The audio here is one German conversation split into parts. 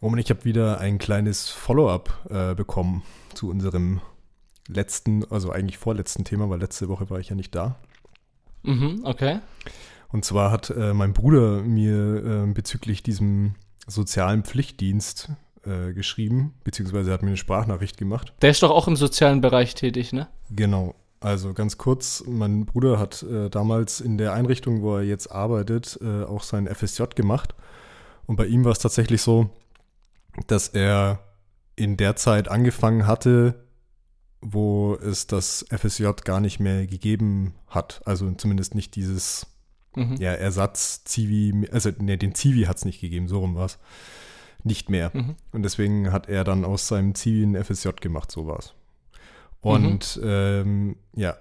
Und ich habe wieder ein kleines Follow-up äh, bekommen zu unserem letzten, also eigentlich vorletzten Thema, weil letzte Woche war ich ja nicht da. Mhm, okay. Und zwar hat äh, mein Bruder mir äh, bezüglich diesem sozialen Pflichtdienst äh, geschrieben, beziehungsweise hat mir eine Sprachnachricht gemacht. Der ist doch auch im sozialen Bereich tätig, ne? Genau. Also ganz kurz, mein Bruder hat äh, damals in der Einrichtung, wo er jetzt arbeitet, äh, auch sein FSJ gemacht. Und bei ihm war es tatsächlich so, dass er in der Zeit angefangen hatte, wo es das FSJ gar nicht mehr gegeben hat. Also zumindest nicht dieses mhm. ja, Ersatz-Zivi, also ne, den Zivi hat es nicht gegeben, so rum war es. Nicht mehr. Mhm. Und deswegen hat er dann aus seinem Zivi ein FSJ gemacht, so war es. Und mhm. ähm, ja,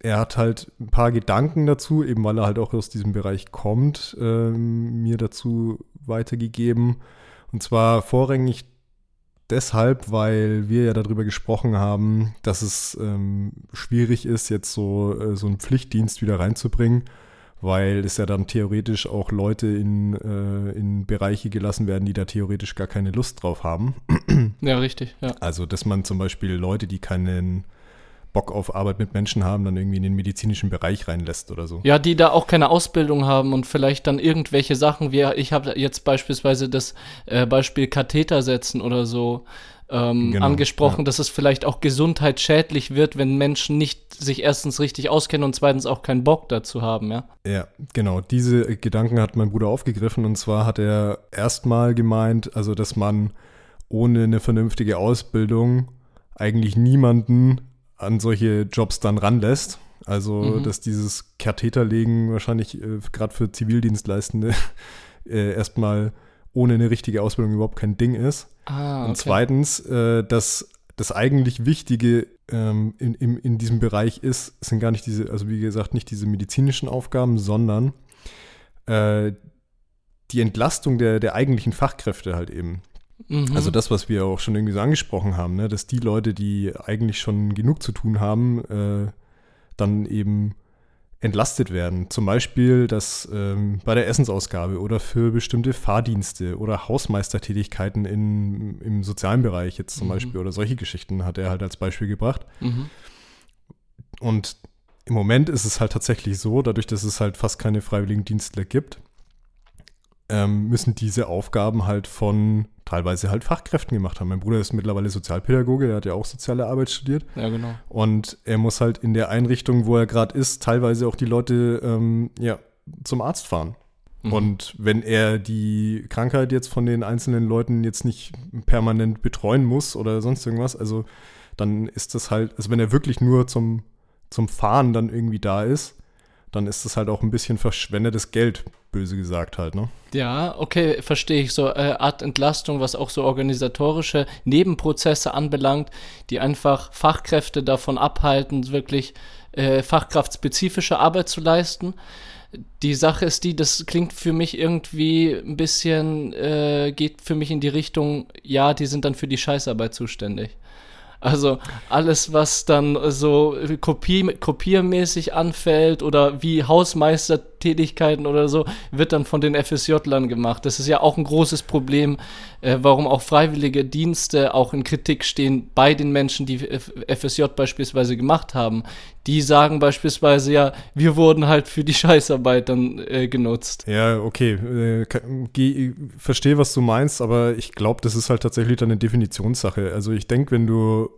er hat halt ein paar Gedanken dazu, eben weil er halt auch aus diesem Bereich kommt, ähm, mir dazu weitergegeben. Und zwar vorrangig deshalb, weil wir ja darüber gesprochen haben, dass es ähm, schwierig ist, jetzt so, äh, so einen Pflichtdienst wieder reinzubringen, weil es ja dann theoretisch auch Leute in, äh, in Bereiche gelassen werden, die da theoretisch gar keine Lust drauf haben. Ja, richtig. Ja. Also, dass man zum Beispiel Leute, die keinen Bock auf Arbeit mit Menschen haben, dann irgendwie in den medizinischen Bereich reinlässt oder so. Ja, die da auch keine Ausbildung haben und vielleicht dann irgendwelche Sachen, wie ich habe jetzt beispielsweise das äh, Beispiel Katheter setzen oder so ähm, genau, angesprochen, ja. dass es vielleicht auch gesundheitsschädlich wird, wenn Menschen nicht sich erstens richtig auskennen und zweitens auch keinen Bock dazu haben, ja? Ja, genau. Diese Gedanken hat mein Bruder aufgegriffen und zwar hat er erstmal gemeint, also dass man ohne eine vernünftige Ausbildung eigentlich niemanden an solche Jobs dann ranlässt. Also, mhm. dass dieses Katheterlegen wahrscheinlich äh, gerade für Zivildienstleistende äh, erstmal ohne eine richtige Ausbildung überhaupt kein Ding ist. Ah, okay. Und zweitens, äh, dass das eigentlich Wichtige ähm, in, in, in diesem Bereich ist, sind gar nicht diese, also wie gesagt, nicht diese medizinischen Aufgaben, sondern äh, die Entlastung der, der eigentlichen Fachkräfte halt eben. Mhm. Also das, was wir auch schon irgendwie so angesprochen haben, ne? dass die Leute, die eigentlich schon genug zu tun haben, äh, dann eben entlastet werden. Zum Beispiel dass ähm, bei der Essensausgabe oder für bestimmte Fahrdienste oder Hausmeistertätigkeiten in, im sozialen Bereich jetzt zum mhm. Beispiel oder solche Geschichten hat er halt als Beispiel gebracht. Mhm. Und im Moment ist es halt tatsächlich so, dadurch, dass es halt fast keine freiwilligen Dienstler gibt, ähm, müssen diese Aufgaben halt von teilweise halt Fachkräften gemacht haben. Mein Bruder ist mittlerweile Sozialpädagoge, er hat ja auch soziale Arbeit studiert. Ja, genau. Und er muss halt in der Einrichtung, wo er gerade ist, teilweise auch die Leute ähm, ja, zum Arzt fahren. Mhm. Und wenn er die Krankheit jetzt von den einzelnen Leuten jetzt nicht permanent betreuen muss oder sonst irgendwas, also dann ist das halt, also wenn er wirklich nur zum, zum Fahren dann irgendwie da ist, dann ist das halt auch ein bisschen verschwendetes Geld, böse gesagt halt, ne? Ja, okay, verstehe ich. So äh, Art Entlastung, was auch so organisatorische Nebenprozesse anbelangt, die einfach Fachkräfte davon abhalten, wirklich äh, fachkraftspezifische Arbeit zu leisten. Die Sache ist die, das klingt für mich irgendwie ein bisschen, äh, geht für mich in die Richtung, ja, die sind dann für die Scheißarbeit zuständig. Also alles, was dann so Kopie, kopiermäßig anfällt oder wie Hausmeistertätigkeiten oder so, wird dann von den FSJ-Lern gemacht. Das ist ja auch ein großes Problem, äh, warum auch freiwillige Dienste auch in Kritik stehen bei den Menschen, die FSJ beispielsweise gemacht haben. Die sagen beispielsweise ja, wir wurden halt für die Scheißarbeit dann äh, genutzt. Ja, okay. Äh, verstehe, was du meinst, aber ich glaube, das ist halt tatsächlich dann eine Definitionssache. Also ich denke, wenn du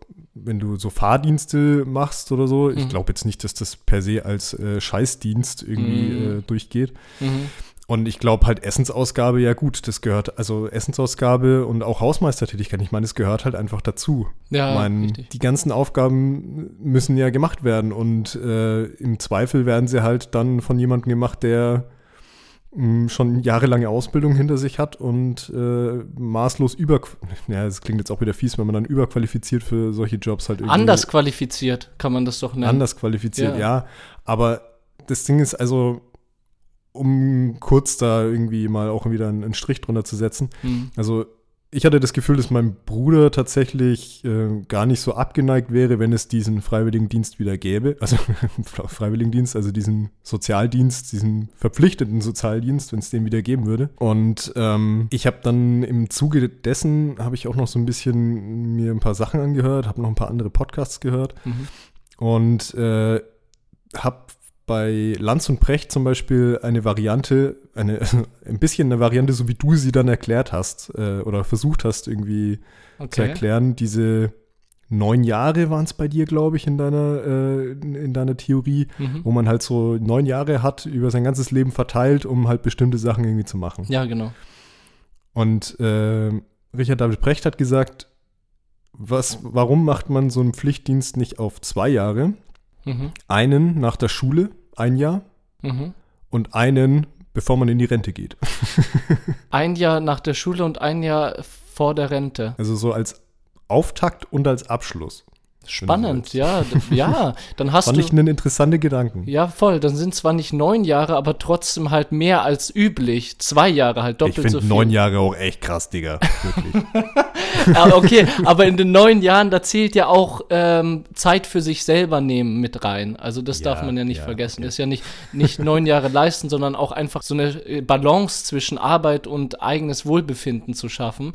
wenn du so Fahrdienste machst oder so, mhm. ich glaube jetzt nicht, dass das per se als äh, Scheißdienst irgendwie mhm. äh, durchgeht. Mhm. Und ich glaube halt Essensausgabe, ja gut, das gehört, also Essensausgabe und auch Hausmeistertätigkeit, ich meine, das gehört halt einfach dazu. Ja, ich meine, die ganzen Aufgaben müssen ja gemacht werden und äh, im Zweifel werden sie halt dann von jemandem gemacht, der schon jahrelange Ausbildung hinter sich hat und äh, maßlos über, ja, das klingt jetzt auch wieder fies, wenn man dann überqualifiziert für solche Jobs halt irgendwie. Anders qualifiziert kann man das doch nennen. Anders qualifiziert, ja. ja. Aber das Ding ist also, um kurz da irgendwie mal auch wieder einen, einen Strich drunter zu setzen, mhm. also ich hatte das Gefühl, dass mein Bruder tatsächlich äh, gar nicht so abgeneigt wäre, wenn es diesen Freiwilligendienst wieder gäbe. Also Freiwilligendienst, also diesen Sozialdienst, diesen verpflichteten Sozialdienst, wenn es den wieder geben würde. Und ähm, ich habe dann im Zuge dessen, habe ich auch noch so ein bisschen mir ein paar Sachen angehört, habe noch ein paar andere Podcasts gehört mhm. und äh, habe bei Lanz und Precht zum Beispiel eine Variante, eine, ein bisschen eine Variante, so wie du sie dann erklärt hast äh, oder versucht hast irgendwie okay. zu erklären. Diese neun Jahre waren es bei dir, glaube ich, in deiner, äh, in deiner Theorie, mhm. wo man halt so neun Jahre hat über sein ganzes Leben verteilt, um halt bestimmte Sachen irgendwie zu machen. Ja, genau. Und äh, Richard David Precht hat gesagt, was, warum macht man so einen Pflichtdienst nicht auf zwei Jahre? Mhm. Einen nach der Schule ein Jahr mhm. und einen, bevor man in die Rente geht. ein Jahr nach der Schule und ein Jahr vor der Rente. Also so als Auftakt und als Abschluss. Spannend, ja, ja. Dann hast Fand du. ich einen interessanten Gedanken. Ja, voll. Dann sind zwar nicht neun Jahre, aber trotzdem halt mehr als üblich. Zwei Jahre halt doppelt ich so viel. neun Jahre auch echt krass, Digga. Wirklich. ja, okay, aber in den neun Jahren, da zählt ja auch ähm, Zeit für sich selber nehmen mit rein. Also das ja, darf man ja nicht ja, vergessen. Okay. Ist ja nicht, nicht neun Jahre leisten, sondern auch einfach so eine äh, Balance zwischen Arbeit und eigenes Wohlbefinden zu schaffen.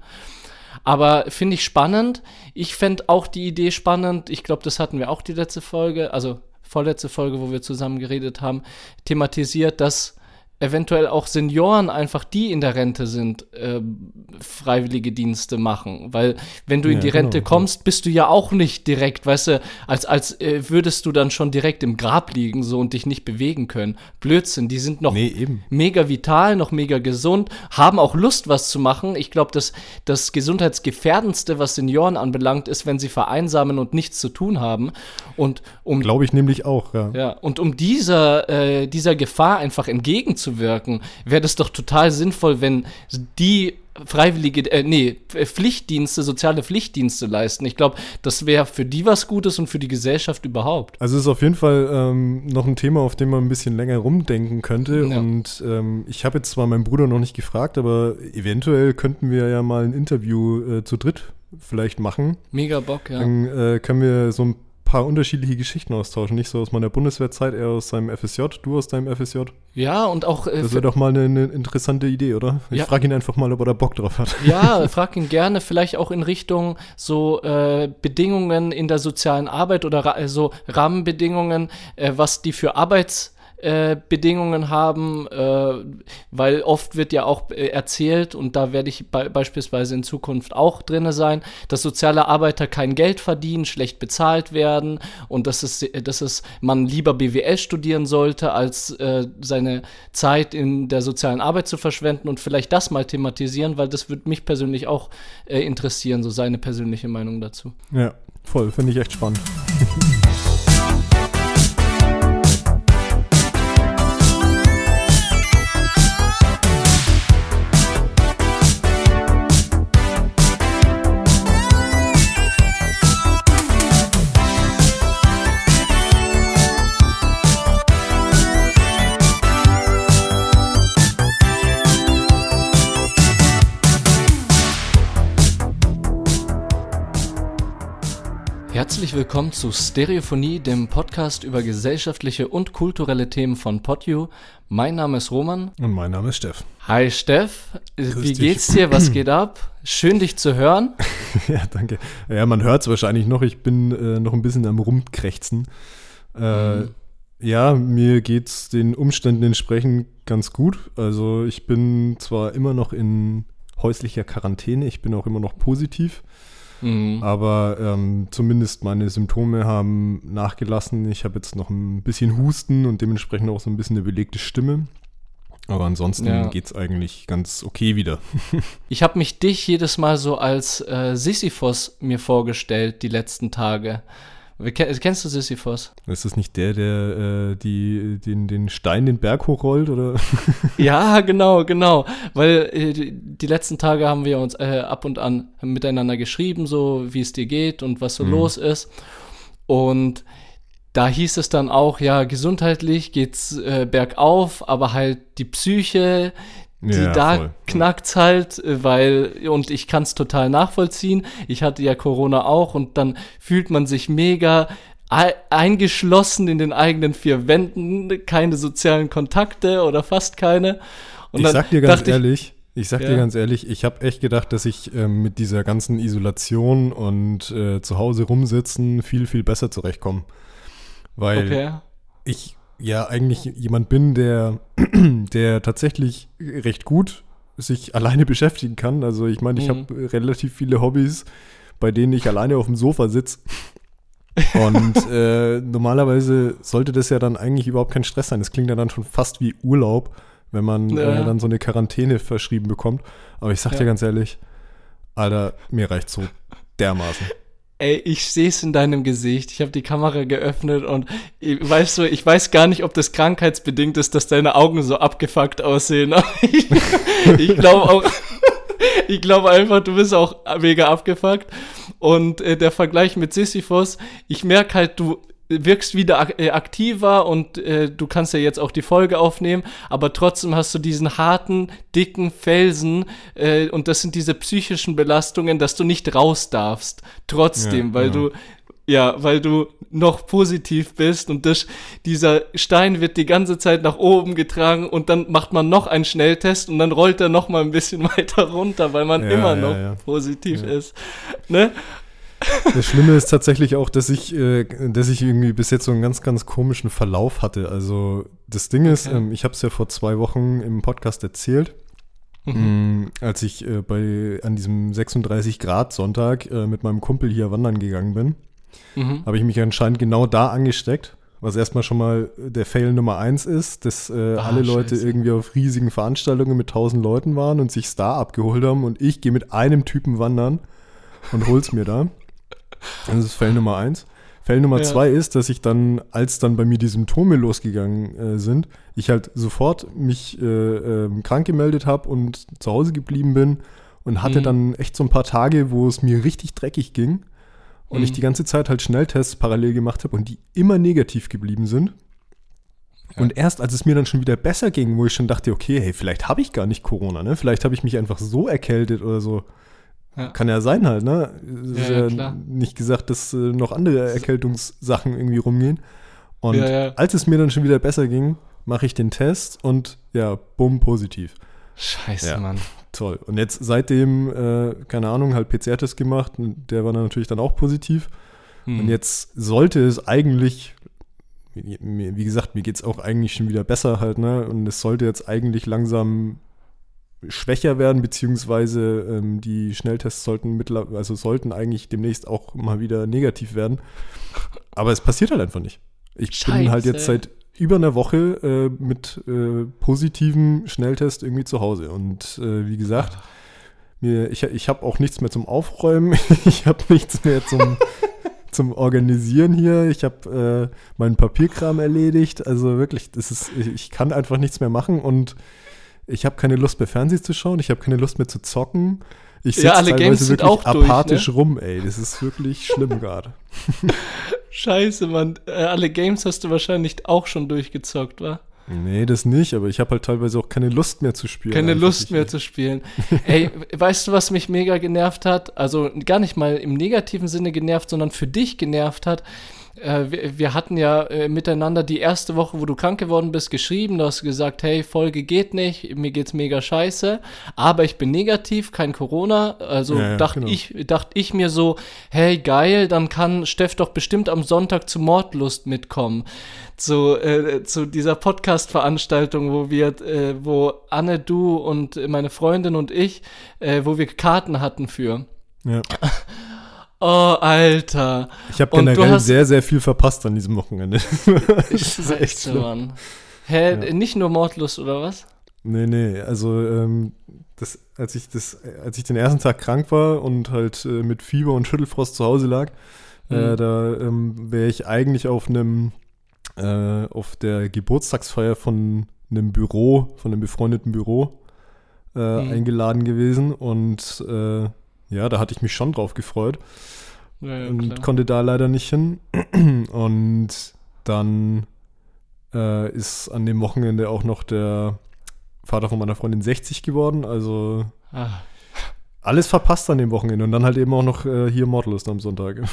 Aber finde ich spannend. Ich fände auch die Idee spannend. Ich glaube, das hatten wir auch die letzte Folge, also vorletzte Folge, wo wir zusammen geredet haben, thematisiert, dass eventuell auch Senioren einfach, die in der Rente sind, äh, freiwillige Dienste machen. Weil wenn du in die Rente genau, kommst, bist du ja auch nicht direkt, weißt du, als, als äh, würdest du dann schon direkt im Grab liegen so und dich nicht bewegen können. Blödsinn, die sind noch nee, mega vital, noch mega gesund, haben auch Lust, was zu machen. Ich glaube, das, das Gesundheitsgefährdendste, was Senioren anbelangt, ist, wenn sie vereinsamen und nichts zu tun haben. Und um glaube ich nämlich auch, ja. Ja, und um dieser, äh, dieser Gefahr einfach entgegenzukommen, einzuwirken, wäre das doch total sinnvoll, wenn die freiwillige, äh, nee, Pflichtdienste, soziale Pflichtdienste leisten. Ich glaube, das wäre für die was Gutes und für die Gesellschaft überhaupt. Also es ist auf jeden Fall ähm, noch ein Thema, auf dem man ein bisschen länger rumdenken könnte. Ja. Und ähm, ich habe jetzt zwar meinen Bruder noch nicht gefragt, aber eventuell könnten wir ja mal ein Interview äh, zu dritt vielleicht machen. Mega Bock, ja. Dann äh, können wir so ein paar unterschiedliche Geschichten austauschen. Nicht so aus meiner Bundeswehrzeit, eher aus seinem FSJ, du aus deinem FSJ. Ja, und auch. Äh, das wäre doch mal eine, eine, interessante Idee, oder? Ich ja. frage ihn einfach mal, ob er da Bock drauf hat. Ja, frag ihn gerne, vielleicht auch in Richtung so äh, Bedingungen in der sozialen Arbeit oder ra so Rahmenbedingungen, äh, was die für Arbeits äh, Bedingungen haben, äh, weil oft wird ja auch äh, erzählt, und da werde ich be beispielsweise in Zukunft auch drin sein, dass soziale Arbeiter kein Geld verdienen, schlecht bezahlt werden und dass, es, dass es man lieber BWL studieren sollte, als äh, seine Zeit in der sozialen Arbeit zu verschwenden und vielleicht das mal thematisieren, weil das würde mich persönlich auch äh, interessieren, so seine persönliche Meinung dazu. Ja, voll, finde ich echt spannend. Herzlich willkommen zu Stereophonie, dem Podcast über gesellschaftliche und kulturelle Themen von PodU. Mein Name ist Roman. Und mein Name ist Steff. Hi Steff, Grüß wie dich. geht's dir? Was geht ab? Schön dich zu hören. ja, danke. Ja, man hört es wahrscheinlich noch. Ich bin äh, noch ein bisschen am Rumkrächzen. Äh, mhm. Ja, mir geht's den Umständen entsprechend ganz gut. Also ich bin zwar immer noch in häuslicher Quarantäne, ich bin auch immer noch positiv. Mhm. Aber ähm, zumindest meine Symptome haben nachgelassen. Ich habe jetzt noch ein bisschen Husten und dementsprechend auch so ein bisschen eine belegte Stimme. Aber ansonsten ja. geht es eigentlich ganz okay wieder. ich habe mich dich jedes Mal so als äh, Sisyphos mir vorgestellt, die letzten Tage. Kennst du Sisyphos? Ist das nicht der, der äh, die, den, den Stein den Berg hochrollt, oder? ja, genau, genau. Weil äh, die letzten Tage haben wir uns äh, ab und an miteinander geschrieben, so wie es dir geht und was so mhm. los ist. Und da hieß es dann auch, ja, gesundheitlich geht's äh, bergauf, aber halt die Psyche, Die Ja, da voll. knackt's halt, äh, weil, und ich kann es total nachvollziehen. Ich hatte ja Corona auch und dann fühlt man sich mega ei- eingeschlossen in den eigenen vier Wänden, keine sozialen Kontakte oder fast keine. Und ich sag dir ganz dachte ich, ehrlich, ich, sag Ja. dir ganz ehrlich, ich habe echt gedacht, dass ich ähm, mit dieser ganzen Isolation und äh, zu Hause rumsitzen viel, viel besser zurechtkomme. Weil Okay. ich ja eigentlich jemand bin, der, der tatsächlich recht gut sich alleine beschäftigen kann. Also ich meine, ich Mhm. habe relativ viele Hobbys, bei denen ich alleine auf dem Sofa sitze. Und äh, normalerweise sollte das ja dann eigentlich überhaupt kein Stress sein. Das klingt ja dann schon fast wie Urlaub, wenn man Ja. äh, dann so eine Quarantäne verschrieben bekommt. Aber ich sag Ja. dir ganz ehrlich, Alter, mir reicht so dermaßen. Ey, ich sehe es in deinem Gesicht. Ich habe die Kamera geöffnet und weißt du, ich weiß gar nicht, ob das krankheitsbedingt ist, dass deine Augen so abgefuckt aussehen. Ich ich glaube auch, ich glaube einfach, du bist auch mega abgefuckt. Und äh, der Vergleich mit Sisyphos, ich merke halt, du wirkst wieder ak äh, aktiver und äh, du kannst ja jetzt auch die Folge aufnehmen, aber trotzdem hast du diesen harten, dicken Felsen äh, und das sind diese psychischen Belastungen, dass du nicht raus darfst. Trotzdem, Ja, weil genau. du ja, weil du noch positiv bist und das, dieser Stein wird die ganze Zeit nach oben getragen und dann macht man noch einen Schnelltest und dann rollt er noch mal ein bisschen weiter runter, weil man Ja, immer ja, noch ja. positiv Ja. ist. Ne? Das Schlimme ist tatsächlich auch, dass ich, äh, dass ich irgendwie bis jetzt so einen ganz, ganz komischen Verlauf hatte. Also das Ding ist, Okay. ähm, ich habe es ja vor zwei Wochen im Podcast erzählt, Mhm. mh, als ich äh, bei an diesem 36 Grad Sonntag äh, mit meinem Kumpel hier wandern gegangen bin, Mhm. habe ich mich anscheinend genau da angesteckt. Was erstmal schon mal der Fail Nummer eins ist, dass äh, Ah, alle Leute scheiße. irgendwie auf riesigen Veranstaltungen mit 1000 Leuten waren und sich Star abgeholt haben und ich gehe mit einem Typen wandern und hol's mir da. Das ist Fail Nummer eins. Fail Nummer Ja. zwei ist, dass ich dann, als dann bei mir die Symptome losgegangen äh, sind, ich halt sofort mich äh, ähm, krank gemeldet habe und zu Hause geblieben bin und hatte Mhm. dann echt so ein paar Tage, wo es mir richtig dreckig ging und ich Mhm. die ganze Zeit halt Schnelltests parallel gemacht habe und die immer negativ geblieben sind. Und erst als es mir dann schon wieder besser ging, wo ich schon dachte, okay, hey, vielleicht habe ich gar nicht Corona, ne? Vielleicht habe ich mich einfach so erkältet oder so. Ja. Kann ja sein halt, ne? Es ist Ja, ja, nicht gesagt, dass äh, noch andere Erkältungssachen irgendwie rumgehen. Und als es mir dann schon wieder besser ging, mache ich den Test und ja, bumm, positiv. Scheiße. Mann. Toll. Und jetzt seitdem, äh, keine Ahnung, halt PCR-Test gemacht und der war dann natürlich dann auch positiv. Hm. Und jetzt sollte es eigentlich, wie gesagt, mir geht es auch eigentlich schon wieder besser halt, ne? Und es sollte jetzt eigentlich langsam schwächer werden, beziehungsweise ähm, die Schnelltests sollten mittlerweile, also sollten eigentlich demnächst auch mal wieder negativ werden. Aber es passiert halt einfach nicht. Ich bin halt jetzt Scheiße. seit über einer Woche äh, mit äh, positivem Schnelltest irgendwie zu Hause. Und äh, wie gesagt, mir, ich, ich habe auch nichts mehr zum Aufräumen. ich habe nichts mehr zum, zum Organisieren hier. Ich habe äh, meinen Papierkram erledigt. Also wirklich, das ist, ich, ich kann einfach nichts mehr machen und ich habe keine Lust mehr Fernsehen zu schauen. Ich habe keine Lust mehr zu zocken. Ich sitze Ja, alle teilweise Games wirklich auch durch, ne? apathisch rum, ey. Das ist wirklich schlimm gerade. Scheiße, Mann. Äh, alle Games hast du wahrscheinlich auch schon durchgezockt, wa? Nee, das nicht, aber ich habe halt teilweise auch keine Lust mehr zu spielen. Keine Lust mehr zu spielen. Ey, weißt du, was mich mega genervt hat? Also gar nicht mal im negativen Sinne genervt, sondern für dich genervt hat. Äh, wir, wir hatten ja äh, miteinander die erste Woche, wo du krank geworden bist, geschrieben. Du hast gesagt, hey, Folge geht nicht, mir geht's mega scheiße, aber ich bin negativ, kein Corona. Also Ja, ja, dachte genau. ich, dachte ich mir so, hey, geil, dann kann Steff doch bestimmt am Sonntag zu Mordlust mitkommen. Zu, äh, zu dieser Podcast-Veranstaltung, wo wir, äh, wo Anne, du und meine Freundin und ich, äh, wo wir Karten hatten für. Ja. Oh, Alter. Ich habe generell hast- sehr, sehr viel verpasst an diesem Wochenende. das ist echt schlimm. Mann. Hä, Ja. nicht nur Mordlust, oder was? Nee, nee, also ähm, das, als ich das, als ich den ersten Tag krank war und halt äh, mit Fieber und Schüttelfrost zu Hause lag, äh, Mhm. da ähm, wäre ich eigentlich auf einem äh, auf der Geburtstagsfeier von einem Büro, von einem befreundeten Büro äh, Mhm. eingeladen gewesen und äh, ja, da hatte ich mich schon drauf gefreut Ja, ja, und konnte da leider nicht hin. Und dann äh, ist an dem Wochenende auch noch der Vater von meiner Freundin 60 geworden, also Ah. alles verpasst an dem Wochenende und dann halt eben auch noch äh, hier Mortalist am Sonntag.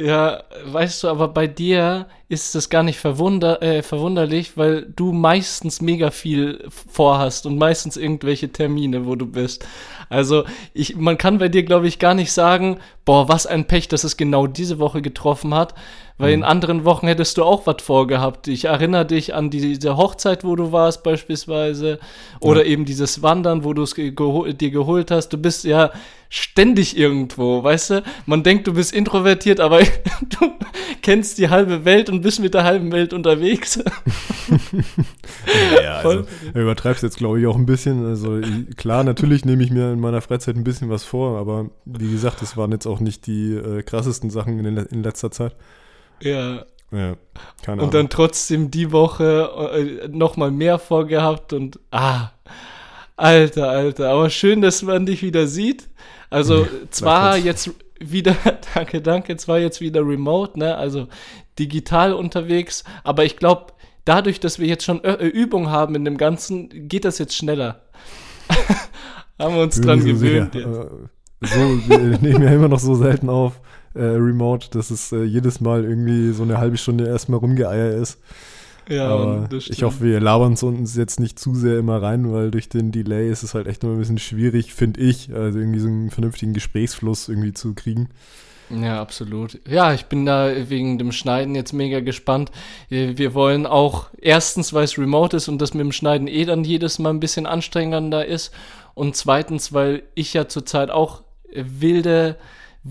Ja, weißt du, aber bei dir ist das gar nicht verwunder äh, verwunderlich, weil du meistens mega viel vorhast und meistens irgendwelche Termine, wo du bist. Also, ich, man kann bei dir, glaube ich, gar nicht sagen, boah, was ein Pech, dass es genau diese Woche getroffen hat, weil in anderen Wochen hättest du auch was vorgehabt. Ich erinnere dich an die, diese Hochzeit, wo du warst beispielsweise, oder eben dieses Wandern, wo du es ge geho dir geholt hast. Du bist ja ständig irgendwo, weißt du? Man denkt, du bist introvertiert, aber du kennst die halbe Welt und bist mit der halben Welt unterwegs. Ja, also, du übertreibst jetzt, glaube ich, auch ein bisschen. Also klar, natürlich nehme ich mir in meiner Freizeit ein bisschen was vor, aber wie gesagt, das waren jetzt auch nicht die äh, krassesten Sachen in, in letzter Zeit. Ja. Ja, keine Und Ahnung. dann trotzdem die Woche äh, nochmal mehr vorgehabt und ah, Alter, Alter. Aber schön, dass man dich wieder sieht. Also zwar gleichfalls. jetzt wieder, danke, danke, zwar jetzt wieder remote, ne, also digital unterwegs, aber ich glaube, dadurch, dass wir jetzt schon Ö äh, Übung haben in dem Ganzen, geht das jetzt schneller. haben wir uns Bin dran gewöhnt sicher. jetzt. Äh, So, wir nehmen ja immer noch so selten auf, äh, remote, dass es äh, jedes Mal irgendwie so eine halbe Stunde erstmal rumgeeier ist. Ja, Aber ich hoffe, wir labern es uns jetzt nicht zu sehr immer rein, weil durch den Delay ist es halt echt immer ein bisschen schwierig, finde ich, also irgendwie so einen vernünftigen Gesprächsfluss irgendwie zu kriegen. Ja, absolut. Ja, ich bin da wegen dem Schneiden jetzt mega gespannt. Äh, Wir wollen auch erstens, weil es remote ist und das mit dem Schneiden eh dann jedes Mal ein bisschen anstrengender ist. Und zweitens, weil ich ja zurzeit auch wilde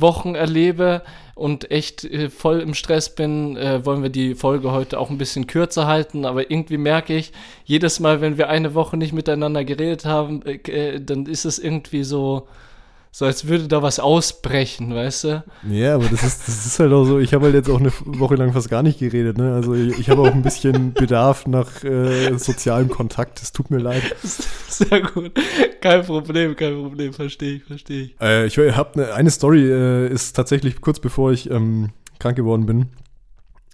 Wochen erlebe und echt äh, voll im Stress bin, äh, wollen wir die Folge heute auch ein bisschen kürzer halten. Aber irgendwie merke ich, jedes Mal, wenn wir eine Woche nicht miteinander geredet haben, äh, äh, dann ist es irgendwie so, so als würde da was ausbrechen, weißt du? Ja, aber das ist, das ist halt auch so, ich habe halt jetzt auch eine Woche lang fast gar nicht geredet, ne? Also ich, ich habe auch ein bisschen Bedarf nach äh, sozialem Kontakt, es tut mir leid. Sehr gut. Kein Problem, kein Problem. Verstehe ich, verstehe ich. Äh, ich habe eine, eine Story, äh, ist tatsächlich kurz bevor ich ähm, krank geworden bin,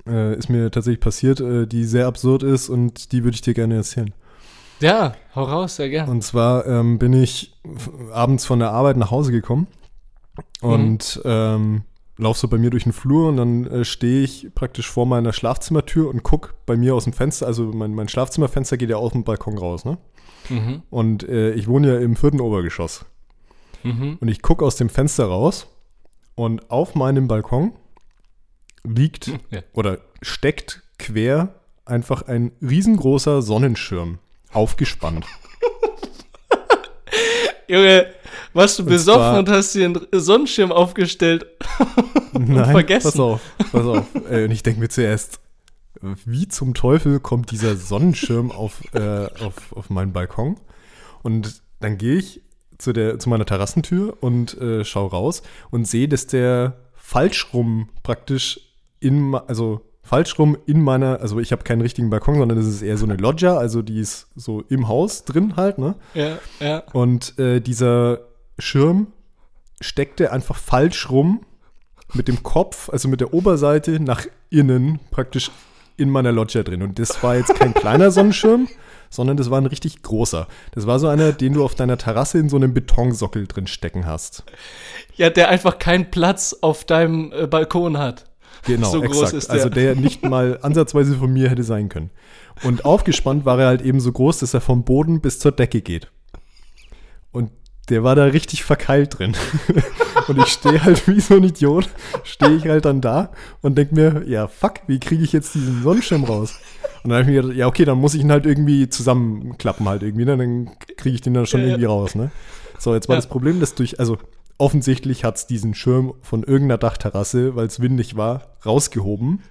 äh, ist mir tatsächlich passiert, äh, die sehr absurd ist und die würde ich dir gerne erzählen. Ja, hau raus, sehr gern. Und zwar ähm, bin ich abends von der Arbeit nach Hause gekommen und ähm, lauf so bei mir durch den Flur und dann äh, stehe ich praktisch vor meiner Schlafzimmertür und guck bei mir aus dem Fenster, also mein, mein Schlafzimmerfenster geht ja aus dem Balkon raus, ne? Mhm. Und äh, ich wohne ja im vierten Obergeschoss. Mhm. Und ich gucke aus dem Fenster raus und auf meinem Balkon liegt Ja. oder steckt quer einfach ein riesengroßer Sonnenschirm aufgespannt. Junge, warst du besoffen zwar- und hast dir einen Sonnenschirm aufgestellt? Nein, vergessen. pass auf, pass auf. Und ich denke mir zuerst, wie zum Teufel kommt dieser Sonnenschirm auf, äh, auf, auf meinen Balkon? Und dann gehe ich zu, der, zu meiner Terrassentür und äh, schaue raus und sehe, dass der falsch rum praktisch in, also falsch rum in meiner, also ich habe keinen richtigen Balkon, sondern das ist eher so eine Loggia, also die ist so im Haus drin halt, ne? Ja, ja. Und äh, dieser Schirm steckte einfach falsch rum mit dem Kopf, also mit der Oberseite nach innen praktisch in meiner Loggia drin. Und das war jetzt kein kleiner Sonnenschirm, sondern das war ein richtig großer. Das war so einer, den du auf deiner Terrasse in so einem Betonsockel drin stecken hast. Ja, der einfach keinen Platz auf deinem äh, Balkon hat. Genau, So groß exakt. ist der. Also der nicht mal ansatzweise von mir hätte sein können. Und aufgespannt war er halt eben so groß, dass er vom Boden bis zur Decke geht. Und der war da richtig verkeilt drin. und ich stehe halt wie so ein Idiot, stehe ich halt dann da und denke mir, ja fuck, wie kriege ich jetzt diesen Sonnenschirm raus? Und dann habe ich mir gedacht, ja okay, dann muss ich ihn halt irgendwie zusammenklappen halt irgendwie, ne? dann kriege ich den dann schon Ja, ja. irgendwie raus, ne? So, jetzt war Ja. das Problem, dass durch, also offensichtlich hat es diesen Schirm von irgendeiner Dachterrasse, weil es windig war, rausgehoben.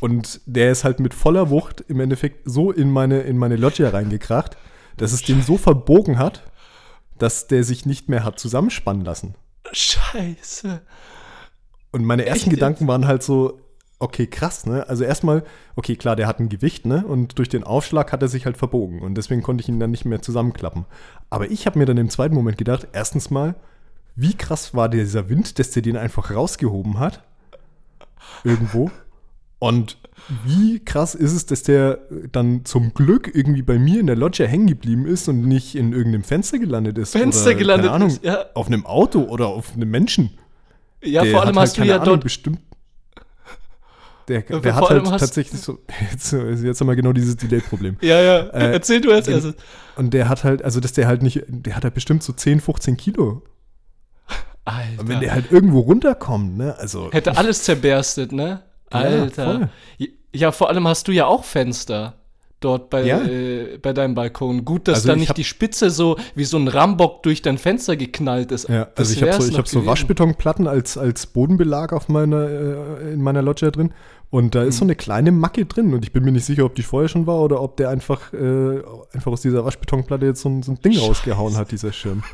Und der ist halt mit voller Wucht im Endeffekt so in meine, in meine Loggia reingekracht, dass es den so verbogen hat, dass der sich nicht mehr hat zusammenspannen lassen. Scheiße. Und meine ersten Echt? Gedanken waren halt so, okay, krass, ne? Also erstmal, okay, klar, der hat ein Gewicht, ne? Und durch den Aufschlag hat er sich halt verbogen. Und deswegen konnte ich ihn dann nicht mehr zusammenklappen. Aber ich habe mir dann im zweiten Moment gedacht, erstens mal, wie krass war dieser Wind, dass der den einfach rausgehoben hat? Irgendwo. Und wie krass ist es, dass der dann zum Glück irgendwie bei mir in der Loggia hängen geblieben ist und nicht in irgendeinem Fenster gelandet ist. Fenster oder, gelandet keine Ahnung, ist, ja. Auf einem Auto oder auf einem Menschen. Ja, Der vor allem hat hast halt, du ja Ahnung, dort. bestimmt. Der, der vor hat halt tatsächlich so. Jetzt, jetzt haben wir genau dieses Delay-Problem. Ja, ja. Äh, Erzähl du als erstes. Und der hat halt, also dass der halt nicht, der hat halt bestimmt so 10, 15 Kilo. Alter. Und wenn der halt irgendwo runterkommt, ne, also. Hätte alles zerberstet, ne? Ja, Alter. voll. Ja, vor allem hast du ja auch Fenster dort bei, Ja. äh, bei deinem Balkon. Gut, dass Also da ich nicht die Spitze so wie so ein Rambock durch dein Fenster geknallt ist. Ja, also ich habe so, ich hab so. Waschbetonplatten als, als Bodenbelag auf meiner, äh, in meiner Loggia drin. Und da ist so Mhm. eine kleine Macke drin. Und ich bin mir nicht sicher, ob die vorher schon war oder ob der einfach, äh, einfach aus dieser Waschbetonplatte jetzt so ein, so ein Ding rausgehauen hat, dieser Schirm.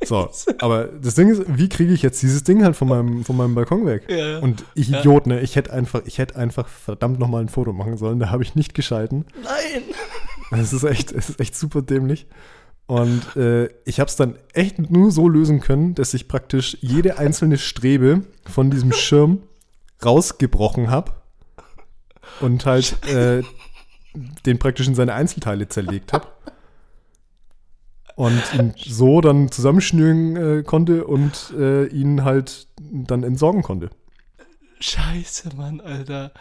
So, aber das Ding ist, wie kriege ich jetzt dieses Ding halt von meinem, von meinem Balkon weg? Ja. Und ich Idiot, ne? Ich hätte einfach, ich hätte einfach verdammt nochmal ein Foto machen sollen. Da habe ich nicht geschalten. Nein! Es ist echt, es ist echt super dämlich. Und äh, ich habe es dann echt nur so lösen können, dass ich praktisch jede einzelne Strebe von diesem Schirm rausgebrochen habe und halt äh, den praktisch in seine Einzelteile zerlegt habe. Und ihn so dann zusammenschnüren äh, konnte und äh, ihn halt dann entsorgen konnte. Scheiße, Mann, Alter.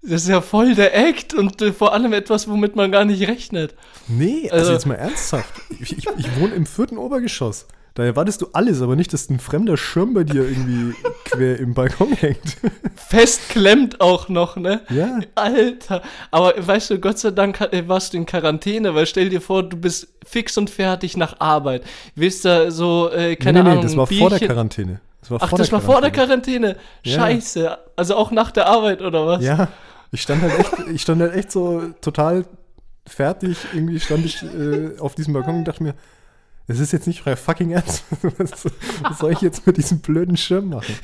Das ist ja voll der Act und äh, vor allem etwas, womit man gar nicht rechnet. Nee, also, Also- jetzt mal ernsthaft. Ich, ich, ich wohne im vierten Obergeschoss. Da erwartest du alles, aber nicht, dass ein fremder Schirm bei dir irgendwie quer im Balkon hängt. Festklemmt auch noch, ne? Ja. Alter. Aber weißt du, Gott sei Dank äh, warst du in Quarantäne, weil stell dir vor, du bist fix und fertig nach Arbeit. Willst da so, äh, keine nee, nee, Ahnung, das war ein vor der Bierchen- Quarantäne. Das war Ach, das war vor der Quarantäne. Ja. Scheiße. Also auch nach der Arbeit, oder was? Ja, ich stand halt echt, ich stand halt echt so total fertig. Irgendwie stand ich äh, auf diesem Balkon und dachte mir, es ist jetzt nicht euer fucking Ernst. Was, was soll ich jetzt mit diesem blöden Schirm machen?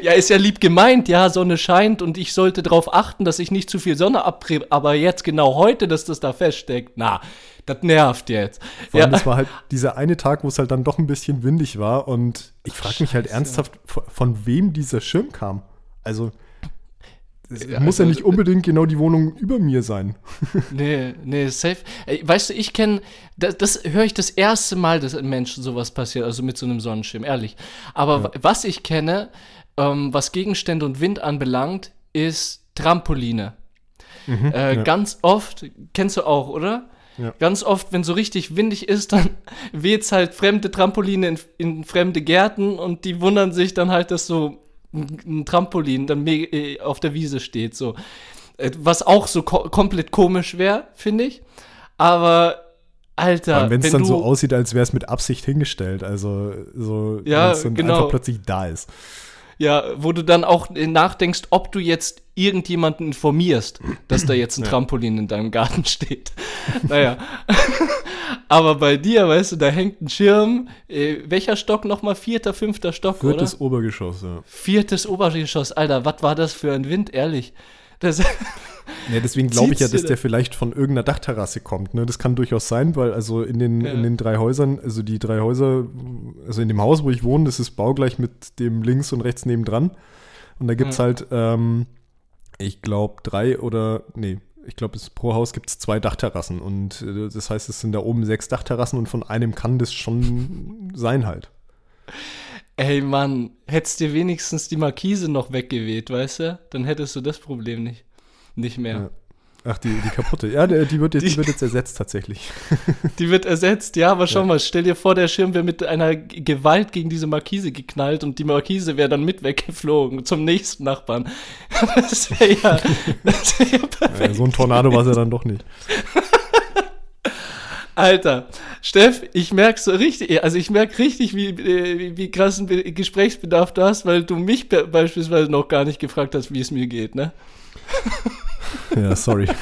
Ja, ist ja lieb gemeint, ja, Sonne scheint und ich sollte darauf achten, dass ich nicht zu viel Sonne abgebe, aber jetzt genau heute, dass das da feststeckt, na, das nervt jetzt. Vor allem, ja, das war halt dieser eine Tag, wo es halt dann doch ein bisschen windig war und ich frage mich halt ernsthaft, von, wem dieser Schirm kam. Also, Ja, muss ja also- nicht unbedingt genau die Wohnung über mir sein. nee, nee, safe. Weißt du, ich kenne, das, das höre ich das erste Mal, dass ein Mensch sowas passiert, also mit so einem Sonnenschirm, ehrlich. Aber wa- was ich kenne, ähm, was Gegenstände und Wind anbelangt, ist Trampoline. äh, ja. Ganz oft, kennst du auch, oder? Ja. Ganz oft, wenn so richtig windig ist, dann weht's halt fremde Trampoline in, in fremde Gärten und die wundern sich dann halt, dass so ein, ein Trampolin dann äh, auf der Wiese steht, so. Äh, Was auch so ko komplett komisch wäre, finde ich. Aber, Alter, Wenn es wenn dann du, so aussieht, als wäre es mit Absicht hingestellt. Also, so, Ja, wenn's dann genau. einfach plötzlich da ist. Ja, wo du dann auch nachdenkst, ob du jetzt irgendjemanden informierst, dass da jetzt ein Trampolin in deinem Garten steht. naja. Aber bei dir, weißt du, da hängt ein Schirm. Äh, welcher Stock nochmal? Vierter, fünfter Stock, Viertes oder? Obergeschoss, ja. Viertes Obergeschoss. Alter, was war das für ein Wind, ehrlich? Das, Ja, deswegen glaube ich ja, dass der vielleicht von irgendeiner Dachterrasse kommt. Ne? Das kann durchaus sein, weil also in den, Ja. in den drei Häusern, also die drei Häuser, also in dem Haus, wo ich wohne, das ist baugleich mit dem links und rechts nebendran. Und da gibt es Ja. halt, ähm, ich glaube, drei oder, nee, ich glaube, pro Haus gibt es zwei Dachterrassen. Und äh, das heißt, es sind da oben sechs Dachterrassen und von einem kann das schon sein halt. ey, Mann, hättest dir wenigstens die Markise noch weggeweht, weißt du? Dann hättest du das Problem nicht, nicht mehr. Ja. Ach, die, die kaputte. Ja, die wird, jetzt, die Die- wird jetzt ersetzt tatsächlich. Die wird ersetzt, ja, aber schau Ja. mal, stell dir vor, der Schirm wäre mit einer Gewalt gegen diese Markise geknallt und die Markise wäre dann mit weggeflogen zum nächsten Nachbarn. Das wäre ja, das wär ja perfekt. Ja, so ein Tornado war es ja dann doch nicht. Alter, Steff, ich merk so richtig, also ich merk richtig, wie, äh, wie, wie krassen Be Gesprächsbedarf du hast, weil du mich be beispielsweise noch gar nicht gefragt hast, wie es mir geht, ne? Ja, sorry.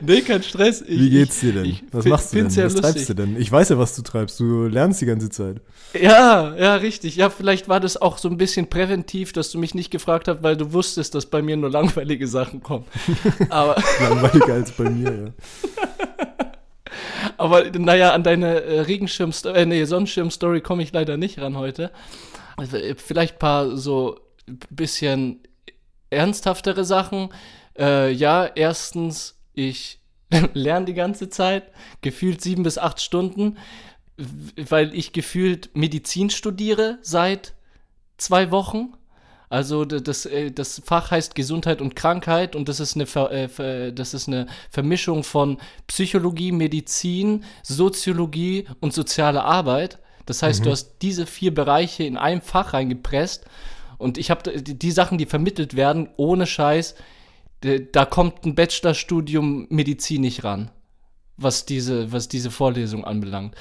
Nee, kein Stress. Ich, Wie geht's dir denn? ich was machst du denn? ja was treibst du lustig. denn? Ich weiß ja, was du treibst. Du lernst die ganze Zeit. Ja, ja, richtig. Ja, vielleicht war das auch so ein bisschen präventiv, dass du mich nicht gefragt hast, weil du wusstest, dass bei mir nur langweilige Sachen kommen. aber, Langweiliger als bei mir, ja. aber naja, an deine äh, Regenschirm, äh, nee, Sonnenschirm-Story komme ich leider nicht ran heute. Also, äh, Vielleicht ein paar so bisschen ernsthaftere Sachen. Äh, ja, erstens, ich lerne die ganze Zeit, gefühlt sieben bis acht Stunden, weil ich gefühlt Medizin studiere seit zwei Wochen. Also das, äh, das Fach heißt Gesundheit und Krankheit und das ist eine, Ver, äh, das ist eine Vermischung von Psychologie, Medizin, Soziologie und soziale Arbeit. Das heißt, mhm. du hast diese vier Bereiche in einem Fach reingepresst und ich habe die, Sachen, die vermittelt werden, ohne Scheiß, da kommt ein Bachelorstudium Medizin nicht ran, was diese, was diese Vorlesung anbelangt.